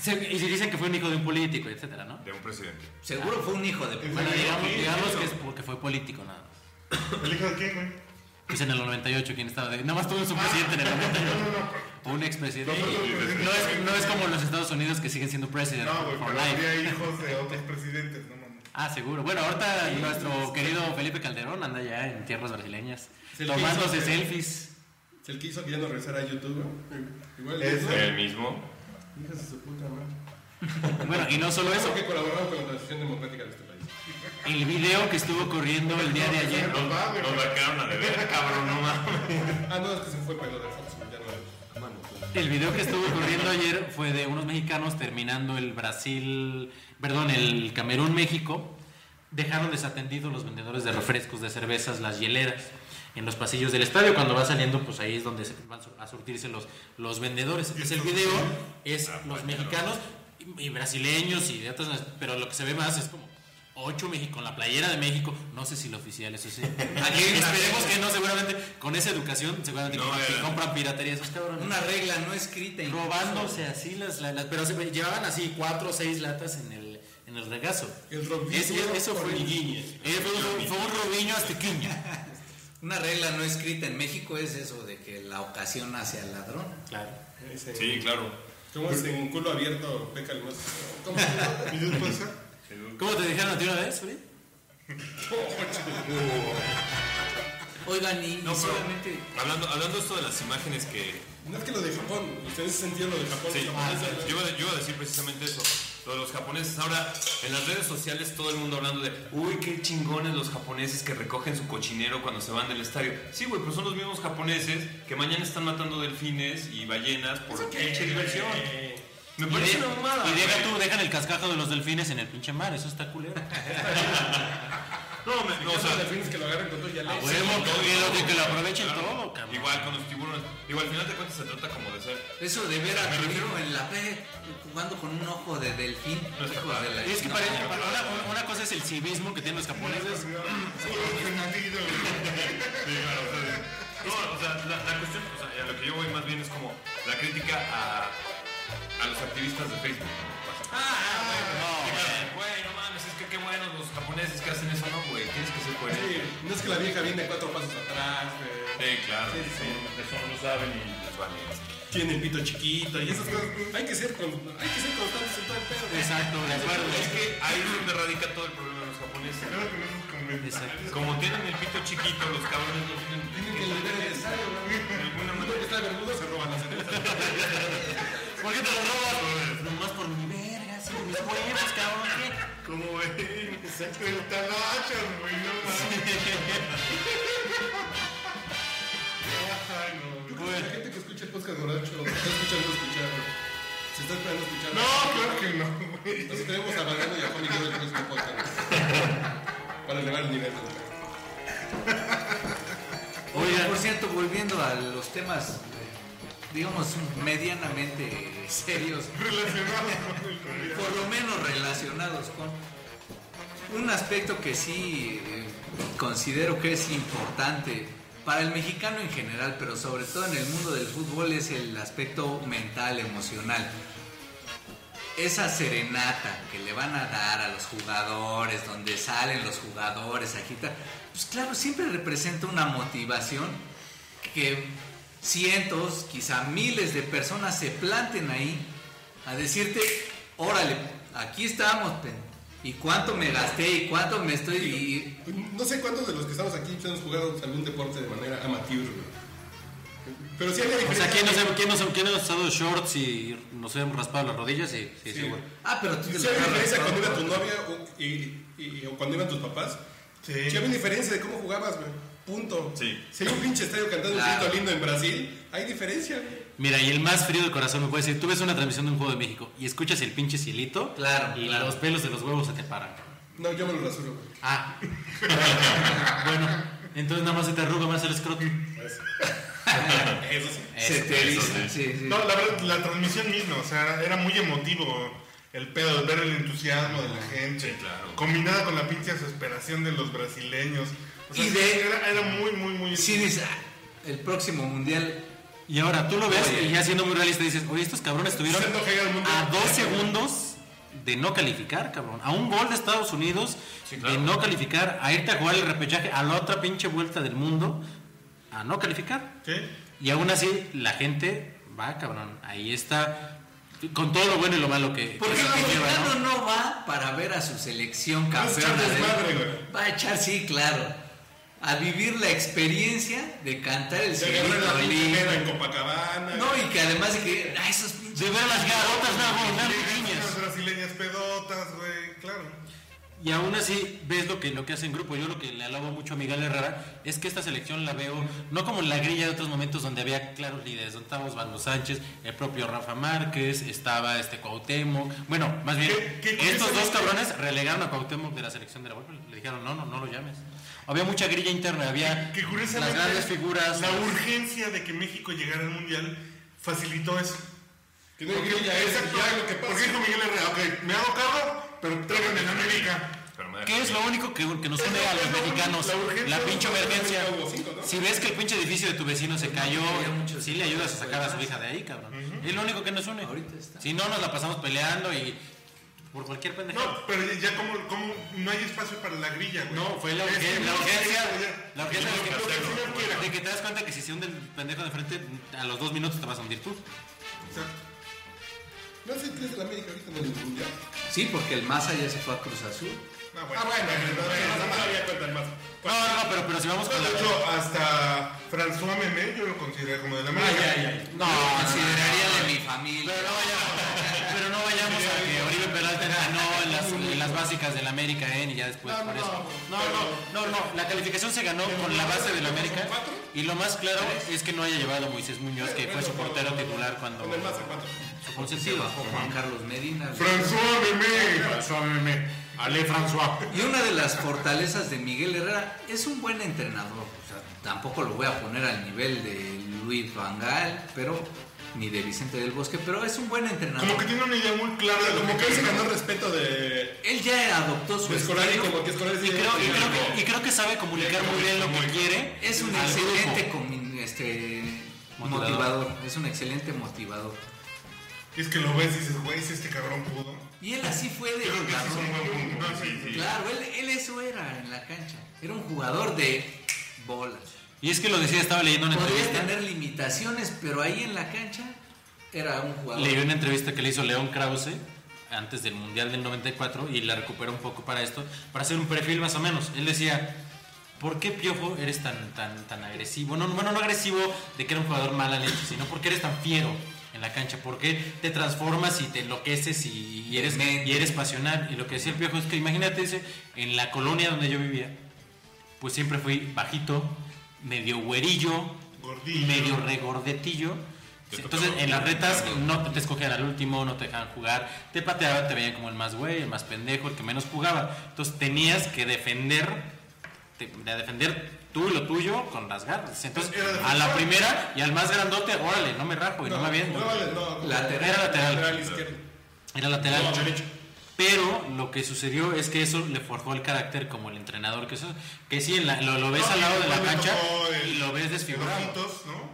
Se- y se dicen que fue un hijo de un político, etcétera, ¿no? De un presidente. Seguro fue un hijo de. Bueno, digamos, digamos que es porque fue político nada más. ¿El hijo de quién, güey? Pues en el 98, ¿quién estaba? De... Nada más tuvo un presidente en el 98. Un expresidente. No es, no es como los Estados Unidos que siguen siendo president No, güey, pero había hijos de otros presidentes, no mames. Ah, seguro. Bueno, ahorita nuestro querido Felipe Calderón anda ya en tierras brasileñas. Es Tomándose que selfies. Es el que hizo que ya no regresara a YouTube. Igual eso. El mismo. Hijas de su puta madre. Bueno, y no solo Eso que colaboraron con la transición democrática de. El video que estuvo corriendo el día de ayer. Nos marcaron a deber, cabrón, no mames. Ah, no, es que se fue para lo de Fox, ya no es. Mano, claro. El video que estuvo corriendo ayer fue de unos mexicanos terminando el Brasil, perdón, el Camerún-México. Dejaron desatendidos los vendedores de refrescos, de cervezas, las hieleras en los pasillos del estadio. Cuando va saliendo, pues ahí es donde van a surtirse los, los vendedores. Entonces el video es los mexicanos y, y brasileños y de otras, pero lo que se ve más es como ocho México con la playera de México. No sé si la oficial, eso sí. Aquí esperemos que no, seguramente con esa educación, seguramente No, que, que era- compran piratería esos cabrones Una regla no escrita. incluso. robándose así las, las- las- pero se llevaban así cuatro o seis latas en el, en el regazo. El Robinho Ese- eso fue, Origuiñez. eh, fue, un- fue un robiño aztequeño. Una regla no escrita en México es eso de que la ocasión hace al ladrón. Claro. Sí, claro. ¿Cómo es en culo abierto? Peca el más. ¿Cómo? ¿Y después? ¿Cómo te dijeron a ti una vez, Uri? Oigan, y, No, pero solamente. hablando, hablando esto de las imágenes que. No es que lo de Japón, ese sentido lo de Japón. Sí, los japoneses- yo, iba a- yo iba a decir precisamente eso. lo de los japoneses. Ahora, en las redes sociales todo el mundo hablando de, uy, qué chingones los japoneses que recogen su cochinero cuando se van del estadio. Sí, güey, pero son los mismos japoneses que mañana están matando delfines y ballenas por pinche diversión. Me Y, parece de- una mamada. y deja tú, dejan el cascajo de los delfines en el pinche mar, eso está culero. No, me- no, o sea, delfines que lo agarren con todo ya le- huevo, que lo, que, que lo aprovechen claro, todo, cabrón. Igual con los tiburones. Igual al final de cuentas se trata como de ser. Eso de ver a tu hijo en la P jugando con un ojo de delfín. No está hijos de la- Y es que no, parece- una, una cosa es el civismo que tienen los japoneses. No, o sea, la, la cuestión, o sea, a lo que yo voy más bien es como la crítica a, a los activistas de Facebook. ¿no? Ah, güey, güey, no mames, es que qué buenos los japoneses que hacen eso, no, güey, tienes que ser Sí, coherente. no es que la vieja viene cuatro pasos atrás, güey. Sí, claro, Sí, sí. eso no lo saben y les vale. Tiene el pito chiquito y esas cosas. Hay que ser, con- hay que ser constantes en todo el pedo. Exacto, de acuerdo. Es que ahí es donde radica todo el problema de los japoneses. Que no. Exacto. Como tienen el pito chiquito, los cabrones no tienen. Tienen que el necesario, güey. De alguna manera. que está verdudo se roban las cervezas. ¿Por qué te lo robas? Nomás por mi verga, sí, mis huevos, cabrón, ¿qué? Como ven, exacto, el talachas, güey, no. Ay, no. La gente que escucha el podcast borracho está escuchando escuchar. Se está esperando escuchar. No, claro que no, güey. Entonces tenemos a Mariano y a Juan y yo el próximo podcast. Para elevar el nivel. Oiga, por cierto, volviendo a los temas, digamos, medianamente serios, Relacionados con el por lo menos relacionados con un aspecto que sí eh, considero que es importante para el mexicano en general, pero sobre todo en el mundo del fútbol es el aspecto mental, emocional. Esa serenata que le van a dar a los jugadores, donde salen los jugadores a agitar, pues claro, siempre representa una motivación que cientos, quizá miles de personas se planten ahí a decirte, órale, aquí estamos, pen, y cuánto me gasté y cuánto me estoy... y- No sé cuántos de los que estamos aquí hemos jugado algún deporte de manera amateur. Pero sí hay la O diferencia. sea, ¿quién nos, quién nos, quién nos ha usado shorts y nos hemos raspado las rodillas? Sí, sí, Sí. seguro. Ah, pero tú Sí agarras diferencia cuando iba tu novia o, y, y- o cuando iban tus papás. Sí. Sí había diferencia de cómo jugabas, güey. Punto. Sí. Si hay un pinche estadio cantando Claro. un grito lindo en Brasil, hay diferencia. Mira, y el más frío de corazón me puede decir, tú ves una transmisión de un juego de México y escuchas el pinche silito Claro, y claro. los pelos de los huevos se te paran. No, yo me lo rasuro. Ah. bueno, entonces nada más se te arruga más el escroto. Eso sí. Se te sí, sí. No, la verdad, la transmisión misma, o sea, era, era muy emotivo el pedo, de ver el entusiasmo de la gente. Sí, claro. Combinada con la pinche desesperación de los brasileños. O sea, Y sí, de- era, era muy, muy, muy. Sí, dices, "Ah, el próximo mundial Y ahora tú lo ves Oye. y ya siendo muy realista dices, oye, estos cabrones estuvieron a dos segundos de no calificar, cabrón. A un gol de Estados Unidos Sí, claro. de no calificar, a irte a jugar el repechaje a la otra pinche vuelta del mundo, a no calificar. ¿Sí? Y aún así, la gente va, cabrón. Ahí está, con todo lo bueno y lo malo que, Porque que el mexicano ¿no? no va para ver a su selección Vas a echar campeona. Va a echar, sí, claro. A vivir la experiencia de cantar el lindo. peda en Copacabana. No, y que además de que, ah, esos pinches. De ver las garotas, no, no, Las niñas. brasileñas pedotas, güey, claro. Y aún así ves lo que, lo que hace en grupo. Yo lo que le alabo mucho a Miguel Herrera es que esta selección la veo no como en la grilla de otros momentos donde había claros líderes, donde estábamos Bando Sánchez, el propio Rafa Márquez, estaba este Cuauhtémoc. Bueno, más bien, ¿Qué- qué estos dos cabrones relegaron a Cuauhtémoc de la selección de la Volpe. Le dijeron, no, no, no lo llames. Había mucha grilla interna, había Que las grandes figuras. La urgencia de que México llegara al mundial facilitó eso. Que no hay grilla, es Exacto. ya lo que Porque dijo Miguel Herrera, ok, me hago cargo, pero tráiganme en América. Pero me da ¿Qué es lo único que, que nos une a los mexicanos? la urgencia La pinche emergencia. Si ves que el pinche edificio de tu vecino se cayó, sí le ayudas a sacar a su hija de ahí, cabrón. Es lo único que nos une. Ahorita está. Si no, nos la pasamos peleando y por cualquier pendejo. No, pero ya como, como no hay espacio para la grilla, güey. No, fue la, Es urgen- que la urgencia, la urgencia de que de que te das cuenta que si se hunde el pendejo de frente, a los dos minutos te vas a hundir tú. Exacto. No sé qué es el América ahorita en el mundial. Sí, porque el Massa ya se fue a Cruz Azul. Ah, bueno. Ah, bueno, no. No, no, pero, pero si vamos con De la... hecho, hasta François Memé yo lo considero como de la América. No, Consideraría de mi familia. Pero no vayamos, pero no vayamos a que Peralta las básicas del América N y ya después No, por no, eso. no, No, no, no, la calificación se ganó con la base del América y lo más claro es que no haya llevado a Moisés Muñoz, que fue su portero titular cuando su Se consentido. bajó Juan Carlos Medina. François Memé. Ale François. Y una de las fortalezas de Miguel Herrera es un buen entrenador. O sea, tampoco lo voy a poner al nivel de Luis Van Gaal, pero ni de Vicente del Bosque, pero es un buen entrenador. Como que tiene una idea muy clara de lo Como que él se ganó el respeto de, Él ya adoptó su Scolari, estilo. como que Scolari Y creo, y, que, y creo que sabe comunicar muy bien lo que quiere. Es un excelente este, Motivador. motivador. Es un excelente motivador. Es que lo ves y dices, güey, si este cabrón pudo. Y él así fue de jugador. buen punto. ¿no? Sí, sí. Claro, él, él eso era en la cancha. Era un jugador de bolas. Y es que lo decía, estaba leyendo una Podría entrevista. tener limitaciones, pero ahí en la cancha era un jugador. Leí una entrevista que le hizo León Krause antes del Mundial del 94 y la recuperó un poco para esto, para hacer un perfil más o menos. Él decía, ¿por qué Piojo eres tan, tan, tan agresivo? No, bueno, no agresivo de que era un jugador mala leche, sino porque eres tan fiero en la cancha, porque te transformas y te enloqueces y, y eres, y eres pasional. Y lo que decía el Piojo es que imagínate, dice, en la colonia donde yo vivía, pues siempre fui bajito, medio güerillo, Gordillo. medio regordetillo. Entonces en las retas no te, escogían al último, no te dejaban jugar, te pateaban, te veían como el más güey, el más pendejo, el que menos jugaba. Entonces tenías que defender, te- de defender tú y lo tuyo con las garras. Entonces a la primera y al más grandote, órale, no me rajo y no, me aviento. No, no. Lateral. Era lateral. Lateral izquierdo. Era lateral. No, derecho. Pero lo que sucedió es que eso le forjó el carácter como el entrenador que, eso, que sí, en la- lo, lo ves No, al lado de la cancha el- y lo ves El desfigurado. Ojitos, ¿no?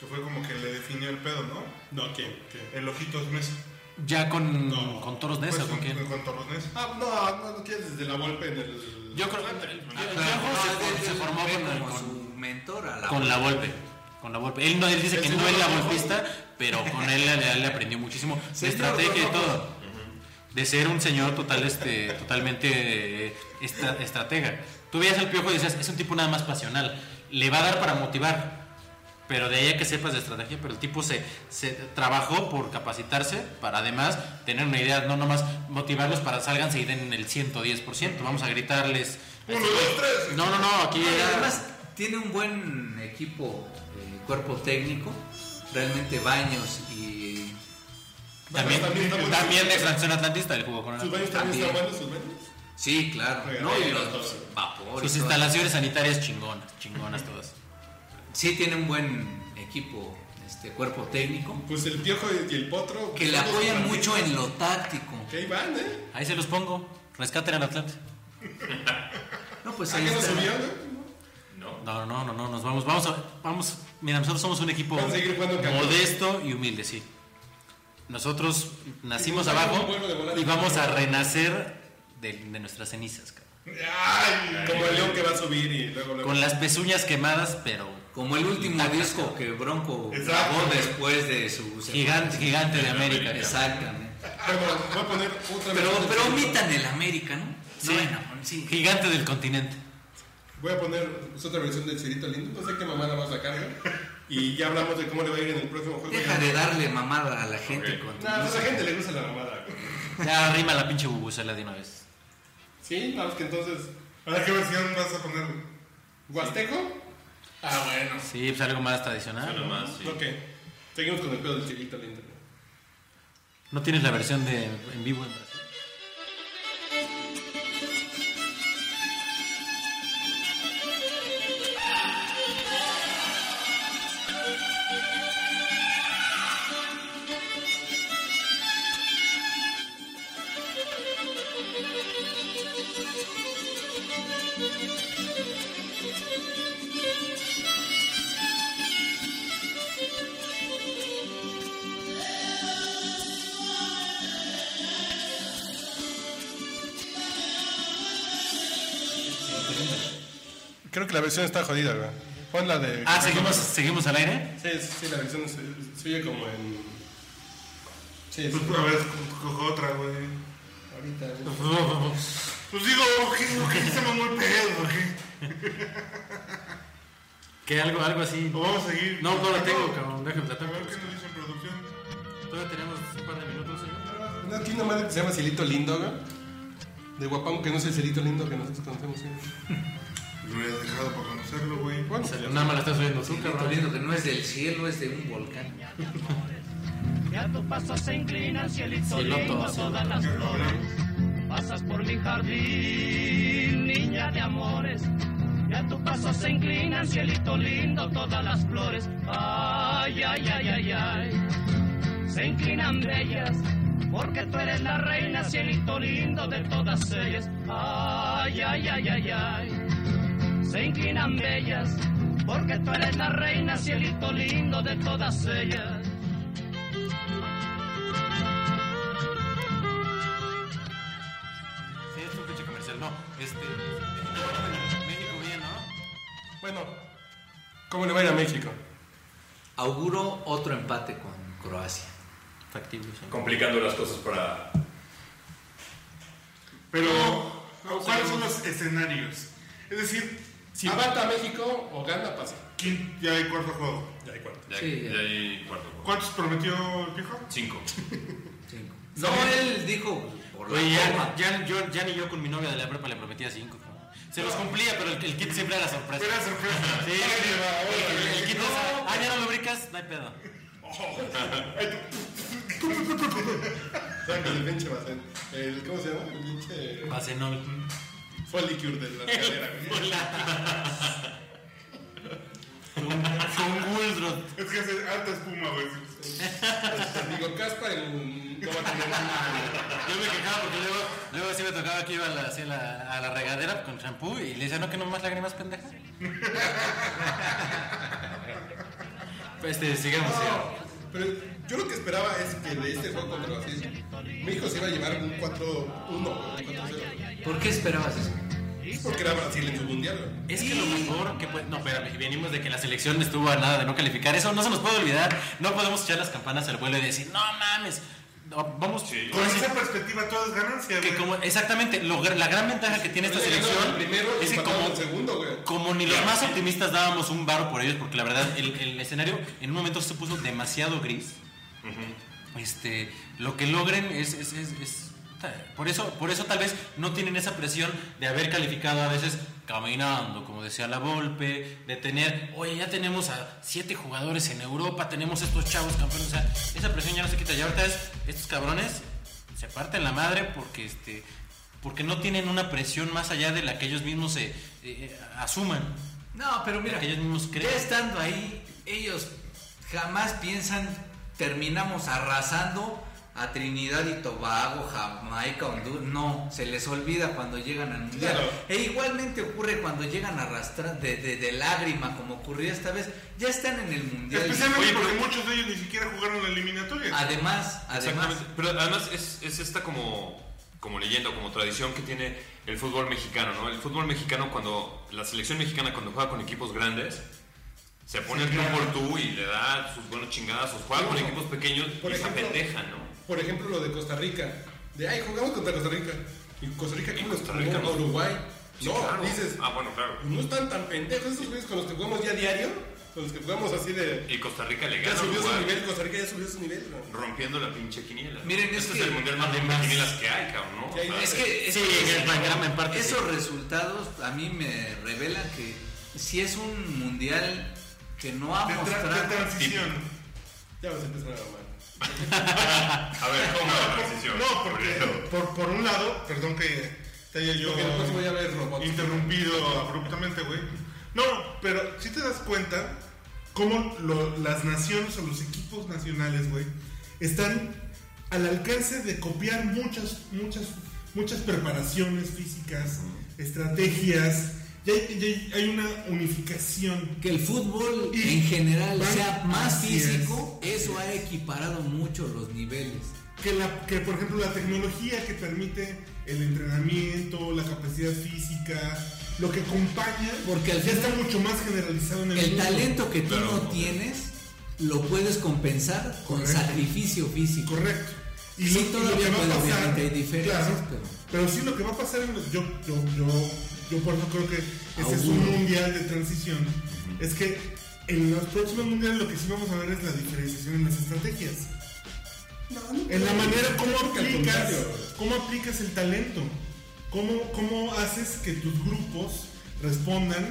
Que fue como que le definió el pedo, ¿no? No, ¿quién? ¿Quién? El Ojitos Mesa. Ya con, No. con Toros Nesa, Pues ¿con quién? con Toros Nesa. Ah, no, no, no quieres desde la golpe en el. Yo creo que Ah, el No, se, formó con, con- su mentor a la con la golpe. Con la golpe. Él, no, él dice que no es la golpista, pero con él le, le aprendió muchísimo de estrategia y rojo. todo. De ser un señor total, este, totalmente eh, estra- estratega. Tú veías al piojo y decías, es un tipo nada más pasional. Le va a dar para motivar. Pero de ahí a que sepas de estrategia, pero el tipo se, se trabajó por capacitarse para además tener una idea, no nomás motivarlos para salganse y den el 110%. Vamos a gritarles. Uno, dos, tres. No, no, no, aquí era- además tiene un buen equipo, eh, cuerpo técnico. Realmente Baños y También, También muy- también de extracción atlantista, el jugó con ¿Sus baños también También. están buenos, sus baños? sí, claro, no y oiga, los todo. vapor. y Sus instalaciones sanitarias chingonas, chingonas todas. Sí tiene un buen equipo, este cuerpo técnico Pues el piojo y el potro. que le son dos apoyan mucho en lo táctico. Que ahí van, ¿eh? Ahí se los pongo. Rescaten al Atlante. No, pues ¿A ahí qué no está. subió, no? No, no, no, no, nos vamos, vamos a, vamos, mira, nosotros somos un equipo modesto y humilde, sí. Nosotros nacimos Sí, abajo y vamos a renacer de, de nuestras cenizas, cabrón. Ay, Como el león que va a subir y luego. luego- Con las pezuñas quemadas, pero Como el último disco que Bronco grabó después de su gigante, gigante de América. Exactamente. Bueno, voy a poner otra Pero, pero omitan el América, ¿no? Sí. No, bueno, sí. Gigante del continente. Voy a poner pues, otra versión del Cirito Lindo. No sé qué mamada vas a sacar. ¿no? Y ya hablamos de cómo le va a ir en el próximo juego. Deja de darle mamada a la gente. Ok. con No, pues a la gente le gusta la mamada. Ya rima la pinche bubucela de una vez. Sí, no, es que entonces. ¿Ahora qué versión vas a poner? ¿Huasteco? Ah, bueno. Sí, pues algo más tradicional. Nada más, sí. Ok. Seguimos con el pedo del Cirito Lindo. ¿No tienes la versión de en vivo en Brasil? Versión está jodida, güey. Pon la de. Ah, ¿seguimos, ¿seguimos al aire? Sí, sí, sí, la versión se, se oye como en. Sí, sí. Pues a ver, cojo otra, güey. Ahorita. güey. Pues digo, ¿qué, qué se mamó el pedo? ¿Qué? Que algo, algo así. ¿O vamos a seguir? No, no la tengo, cabrón. Déjame la A ver qué nos dice en producción. Todavía tenemos un par de minutos, señor. No, tiene una madre que se llama Cilito Lindo, güey. De Guapango, que no es el cerito lindo que nosotros conocemos. ¿sí? Lo hubiera dejado para conocerlo, güey. Bueno, Nada más la estás oyendo tú, cabrón. que no es del cielo, es de un volcán. Y a tu paso se inclinan, cielito lindo, todas las flores. Pasas por mi jardín, niña de amores. Y a tu paso se inclinan, cielito lindo, todas las flores. Ay, ay, ay, ay, ay. Se inclinan bellas, porque tú eres la reina, cielito lindo de todas ellas. Ay, ay, ay, ay, ay. Se inclinan bellas, porque tú eres la reina, cielito lindo de todas ellas. Sí, es un pinche comercial. No, este. México bien, ¿no? Bueno, ¿cómo le va a ir a México? Auguro otro empate con Croacia. Factible, sí. Complicando las cosas para. Pero, ¿cuáles son los escenarios? Es decir, Si empata México o gana, pasa. ¿quién ya hay cuarto juego? Ya hay cuatro. Ya, Sí, ya. ya hay cuarto. ¿Cuántos prometió el viejo? Cinco. Cinco. No, él dijo por la Oye, ya, ya, yo, ya ni yo con mi novia de la prepa le prometía cinco. Se los cumplía, pero el, el kit siempre era sorpresa. Era sorpresa. Sí, el, el kit es, ah, ya no lubricas, no hay pedo. El pinche base- el ¿Cómo se llama? El pinche Bacenol. Folicure de la cadera, güey. Con Guldrot. Es que hace alta espuma, güey. Digo, caspa el. No va a tener Yo me quejaba porque luego, luego sí me tocaba que iba a la, así a la, a la regadera con champú y le decía, no, que no más lágrimas, pendeja. Pues este, sigamos, sigamos. Pero yo lo que esperaba es que de este juego contra Brasil, México se iba a llevar un 4-1, un 4-0. ¿Por qué esperabas eso? Porque era Brasil en su mundial. Es que lo mejor que puede. No, espérame, venimos de que la selección estuvo a nada de no calificar. Eso no se nos puede olvidar. No podemos echar las campanas al vuelo y decir, no mames. No, vamos. Con esa perspectiva todo es ganancia, que como, exactamente, lo la gran ventaja que tiene esta selección primero es que como, segundo, güey. como ni los más optimistas dábamos un varo por ellos, porque la verdad el, el escenario en un momento se puso demasiado gris. Este, lo que logren es, es- es- es- por eso, por eso tal vez no tienen esa presión de haber calificado a veces caminando, como decía la Volpe, de tener, oye, ya tenemos a siete jugadores en Europa, tenemos estos chavos campeones, o sea, esa presión ya no se quita, ya ahorita es, estos cabrones se parten la madre porque este porque no tienen una presión más allá de la que ellos mismos se eh, asuman. No, pero mira, Que ellos mismos creen. ya estando ahí, ellos jamás piensan, terminamos arrasando a Trinidad y Tobago, Jamaica, Honduras. No, se les olvida cuando llegan al mundial. Claro. E igualmente ocurre cuando llegan a arrastrar de, de- de lágrima, como ocurrió esta vez. Ya están en el mundial. Especialmente Oye, porque pero- muchos de ellos ni siquiera jugaron la eliminatoria. Además, además. Pero además es, es esta como, como leyenda, como tradición que tiene el fútbol mexicano, ¿no? El fútbol mexicano cuando, la selección mexicana cuando juega con equipos grandes, se pone el tú por tú y le da sus buenos chingadazos. Juega Sí, con equipos pequeños Por y se pendeja, ¿no? Por ejemplo, lo de Costa Rica. De, ay, jugamos contra Costa Rica. Y Costa Rica, ¿cómo Costa Rica no. Uruguay? Sí, no, claro. dices, Ah, bueno, claro. no están tan pendejos esos güeyes con los que jugamos ya diario. Con los que jugamos así de. Y Costa Rica le Ya gana a subió su nivel, Costa Rica ya subió su nivel, güey. rompiendo la pinche quiniela. ¿no? Miren, es este que- es el mundial más de quinielas que hay, cabrón, ¿no? Hay- Es que, es Sí, que en parte esos sí. resultados a mí me revelan que si es un mundial que no ha de, tra- de mostrado transición. Ya vas a empezar a mamar. A ver, ¿cómo la transición? No, porque por, por un lado, perdón que te haya yo interrumpido abruptamente, güey. No, pero si te das cuenta cómo lo- las naciones o los equipos nacionales, güey, están al alcance de copiar muchas, muchas, muchas preparaciones físicas, estrategias. Ya hay, ya hay- hay una unificación. que el fútbol Y en general van- sea más es. físico, eso ha equiparado mucho los niveles. Que, la, que, por ejemplo, la tecnología que permite el entrenamiento, la capacidad física, lo que acompaña, Porque al ya está mucho más generalizado en el, El mundo. talento que tú no tienes lo puedes compensar con sacrificio físico. Correcto. Sí, lo- todavía que va a puede, obviamente hay diferencias, claro, pero- pero sí lo que va a pasar, yo, yo, yo, yo por eso creo que ese es un Auguro. mundial de transición, es que en los próximos mundiales lo que sí vamos a ver es la diferenciación en las estrategias. No, no, En la manera al aplicas, cómo aplicas el talento. ¿Cómo, ¿Cómo haces que tus grupos respondan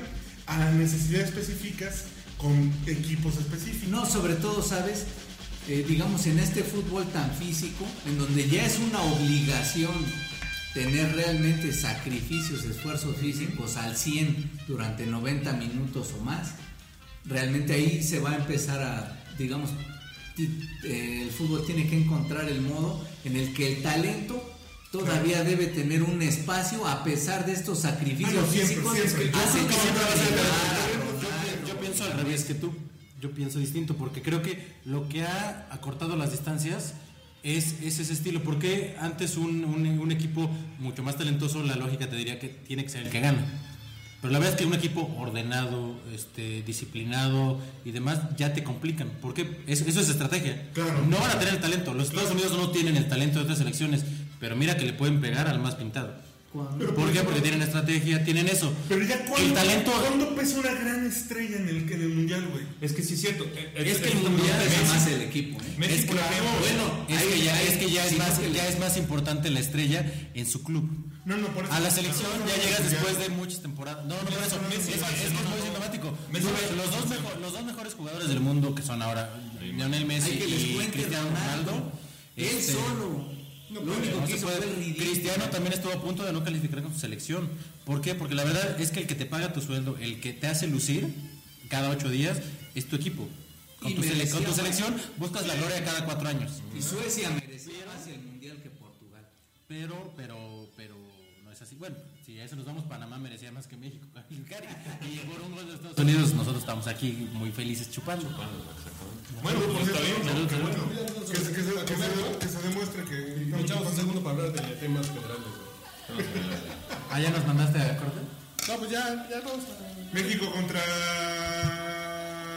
a necesidades específicas con equipos específicos? No, sobre todo, ¿sabes? Eh, digamos, en este fútbol tan físico, en donde ya es una obligación tener realmente sacrificios, esfuerzos físicos al 100 durante 90 minutos o más, realmente ahí se va a empezar a, digamos, eh, el fútbol tiene que encontrar el modo en el que el talento todavía debe tener un espacio a pesar de estos sacrificios siempre, físicos. siempre. Yo hacen que Claro, claro, yo pienso al revés que tú. Yo pienso distinto porque creo que lo que ha acortado las distancias es, es ese estilo. Porque antes un, un- un equipo mucho más talentoso, la lógica te diría que tiene que ser el que gana. Pero la verdad es que un equipo ordenado, este, disciplinado y demás ya te complican. Porque eso, eso es estrategia. Claro. No van a tener el talento. Los Estados Unidos no tienen el talento de otras selecciones. Pero mira que le pueden pegar al más pintado. Cuando- ¿Por qué? Porque tienen estrategia, tienen eso. Pero ya el cuando, talento ¿cuándo pesa una gran estrella en el, en el mundial, güey? Es que sí es cierto. eh, Es que el mundial pesa Messi- más el equipo, ¿eh? Messi, es que, bueno, es que ya, es que ya es sí, más, ya es más importante la estrella en su club. No, no, por eso. A la selección No, no, ya no, llegas después de muchas temporadas. No, no, por eso. Es, es- es es muy sintomático. Los dos, los dos mejores jugadores del mundo que son ahora Lionel Messi Hay que les y cuente Cristiano Ronaldo. Ronaldo. Él este, solo. No lo puede, único no que hizo puede. fue. Cristiano también estuvo a punto de no calificar con su selección. ¿Por qué? Porque la verdad es que el que te paga tu sueldo, el que te hace lucir cada ocho días, es tu equipo. Con, tu, sele- merecía con tu más. selección buscas la gloria cada cuatro años. Y Suecia merecía más el mundial que Portugal. Pero, pero, pero no es así. Bueno, si a eso nos vamos, Panamá merecía más que México calificar. Y por un gol de Estados Unidos, nosotros estamos aquí muy felices chupando. Bueno, por está bien, Salud, salud. que, se, que, se, que, se, que se demuestre que. Echamos un segundo para hablar de temas federales. güey. Ah, ya nos mandaste a corte. No, pues ya, ya vamos a... México contra.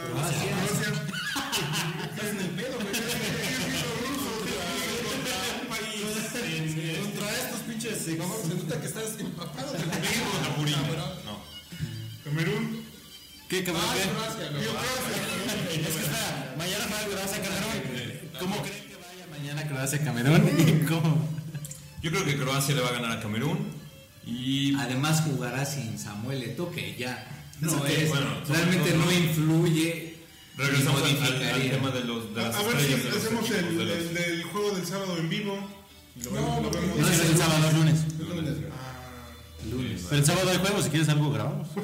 Croacia. Croacia. Estás en el pedo, güey. Contra estos pinches... se nota que estás empapado. de la- México contra. No. Camerún. ¿Qué, cabrón? Ah, qué? Croacia, güey. Es que espera, mañana juega Croacia Camerún. ¿Cómo creen que vaya mañana Croacia Camerún? ¿Y cómo? Yo creo que Croacia le va a ganar a Camerún. Y Además jugará sin Samuel Eto'o, que ya no que, es, bueno, realmente no- no influye. regresamos al, tema de, los, de las a ver si hacemos el, de los- el del juego del sábado en vivo. Vemos, lo vemos. No es el sábado, es lunes. Lunes. Pero el sábado hay juego, si quieres algo grabamos.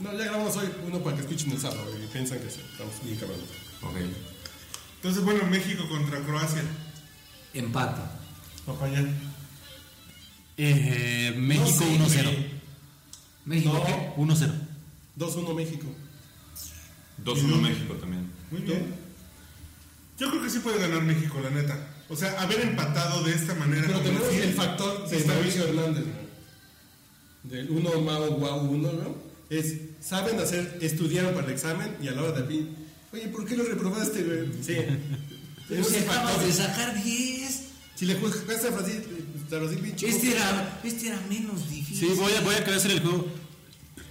No, ya grabamos hoy uno para que escuchen el sábado y piensan que sí, estamos bien cabrones. Ok. Entonces, bueno, México contra Croacia. Empate. Papaya. Eh, México No sé, 1-0. güey. México, No. ¿qué? 1-0. 2-1 México. 2-1 México también. Muy bien. Yo creo que sí puede ganar México, la neta. O sea, haber empatado de esta manera. Pero como tenemos así, el factor de está Mauricio bien. Hernández. Del 1 Mao Guau 1, ¿no? Es, saben hacer, estudiaron para el examen y a la hora del fin, oye, ¿por qué lo reprobaste, güey? Sí. Pero si acabas de sacar 10. Si le jugaste a Brasil, a pinche. Este era, este era menos difícil. Sí, voy a, voy a hacer el juego.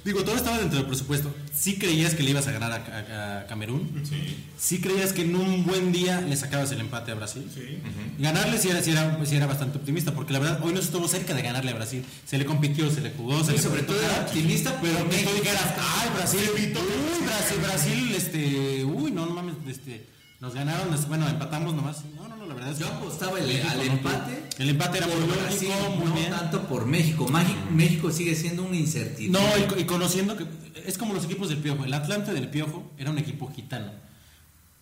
Digo, todo estaba dentro del presupuesto. ¿Sí creías que le ibas a ganar a, a- a Camerún? Sí. ¿Sí creías que en un buen día le sacabas el empate a Brasil? Sí. Ganarle sí era, sí, era, sí era bastante optimista, porque la verdad hoy no estuvo cerca de ganarle a Brasil. Se le compitió, se le jugó, se Y le sobre todo era optimista, pero que tú dijeras, ay, Brasil, uy, Brasil, Brasil, este, uy, no, no mames, este, nos ganaron, bueno, empatamos nomás. No, no, no, la verdad es Yo que apostaba el- México al empate El empate era muy por lógico, Brasil, muy no bien. tanto por México. México sigue siendo una incertidumbre. No, y, y conociendo que es como los equipos del Piojo. El Atlante del Piojo era un equipo gitano.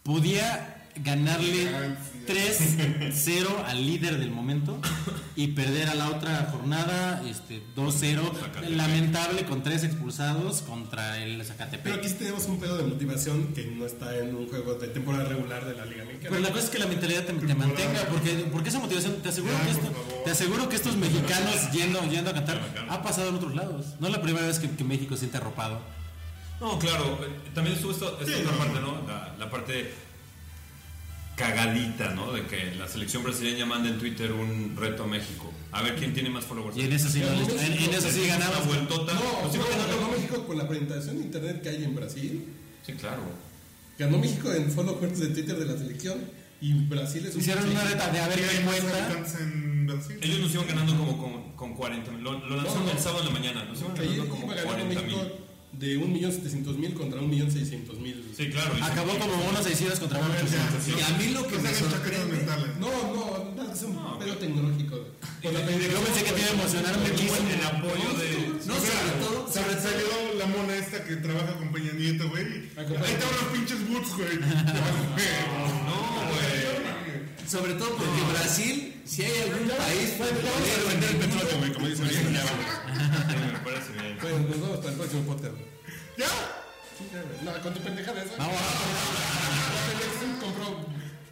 Podía ganarle 3-0 al líder del momento y perder a la otra jornada este, 2-0. Zacatepec. Lamentable con tres expulsados contra el Pero Zacatepec. aquí sí tenemos un pedo de motivación que no está en un juego de temporada regular de la Liga Mexicana. Pero la cosa es que la mentalidad te, te mantenga, porque, porque esa motivación, te aseguro, Ya, que esto- te aseguro que estos mexicanos yendo, yendo a cantar ha pasado en otros lados. No es la primera vez que, que México se siente arropado. No, claro. eh, También estuvo esta, esta Sí, otra no. parte, ¿no? La, la parte cagadita, ¿no? De que la selección brasileña manda en Twitter un reto a México. A ver quién tiene más followers. Y en eso sí, les- en, en eso sí ganamos. No, Pues no, ganó- México con la presentación de internet que hay en Brasil. Sí, claro. Ganó México en followers de Twitter de la selección. Y Brasil es un Hicieron una reta de a ver ¿Qué hay qué más cuenta. habitantes en Brasil. Ellos nos iban ganando como con, con 40 mil. Lo, lo lanzaron el sábado en la mañana. Nos iban ganando como iba ganando 40 México mil. De 1.700.000 contra 1.600.000. Sí, claro. se- Acabó como unos 600 contra unos 800. Y a mí lo que No me sorprende. mentales. No, no, no, es un pedo tecnológico. Con la Yo pensé que te iba a emocionar muchísimo. El apoyo de. No, sobre todo, todo, salió la mona esta que trabaja con Peña Nieto, güey. Ahí estaban los pinches boots, güey. No, güey. sobre todo porque Brasil, si hay algún país Bueno, vamos a vender el petróleo, güey, como dicen bien. Ya vamos. Sí, me parece bien. Bueno, nos vemos para el próximo podcast. ¿Ya? No, con tu pendejada esa. Vamos, compró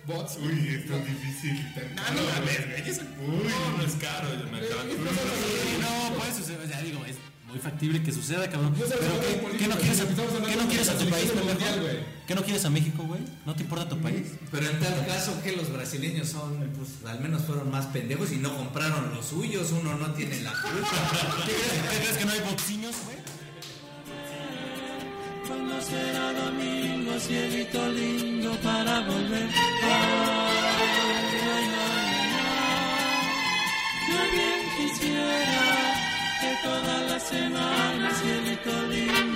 bots. Uy, esto es difícil. tan Ah, caro. no eso- Uy, No, no es caro. Me acaban de- Sí, no, puede suceder. O sea, digo, es muy factible que suceda, cabrón. No Pero ¿qué, política, ¿qué no quieres a, estamos hablando ¿qué no de quieres a tu país, mundial, güey. ¿Qué no quieres a México, güey? ¿No te importa tu país? pero en tal caso que los brasileños son, pues al menos fueron más pendejos y no compraron los suyos, uno no tiene la culpa. ¿Qué crees, que no hay boxiños, güey? Cuando será domingo, cielito lindo para volver. Ay, ay, ay, ay. Yo bien quisiera todas las semanas, cielito lindo.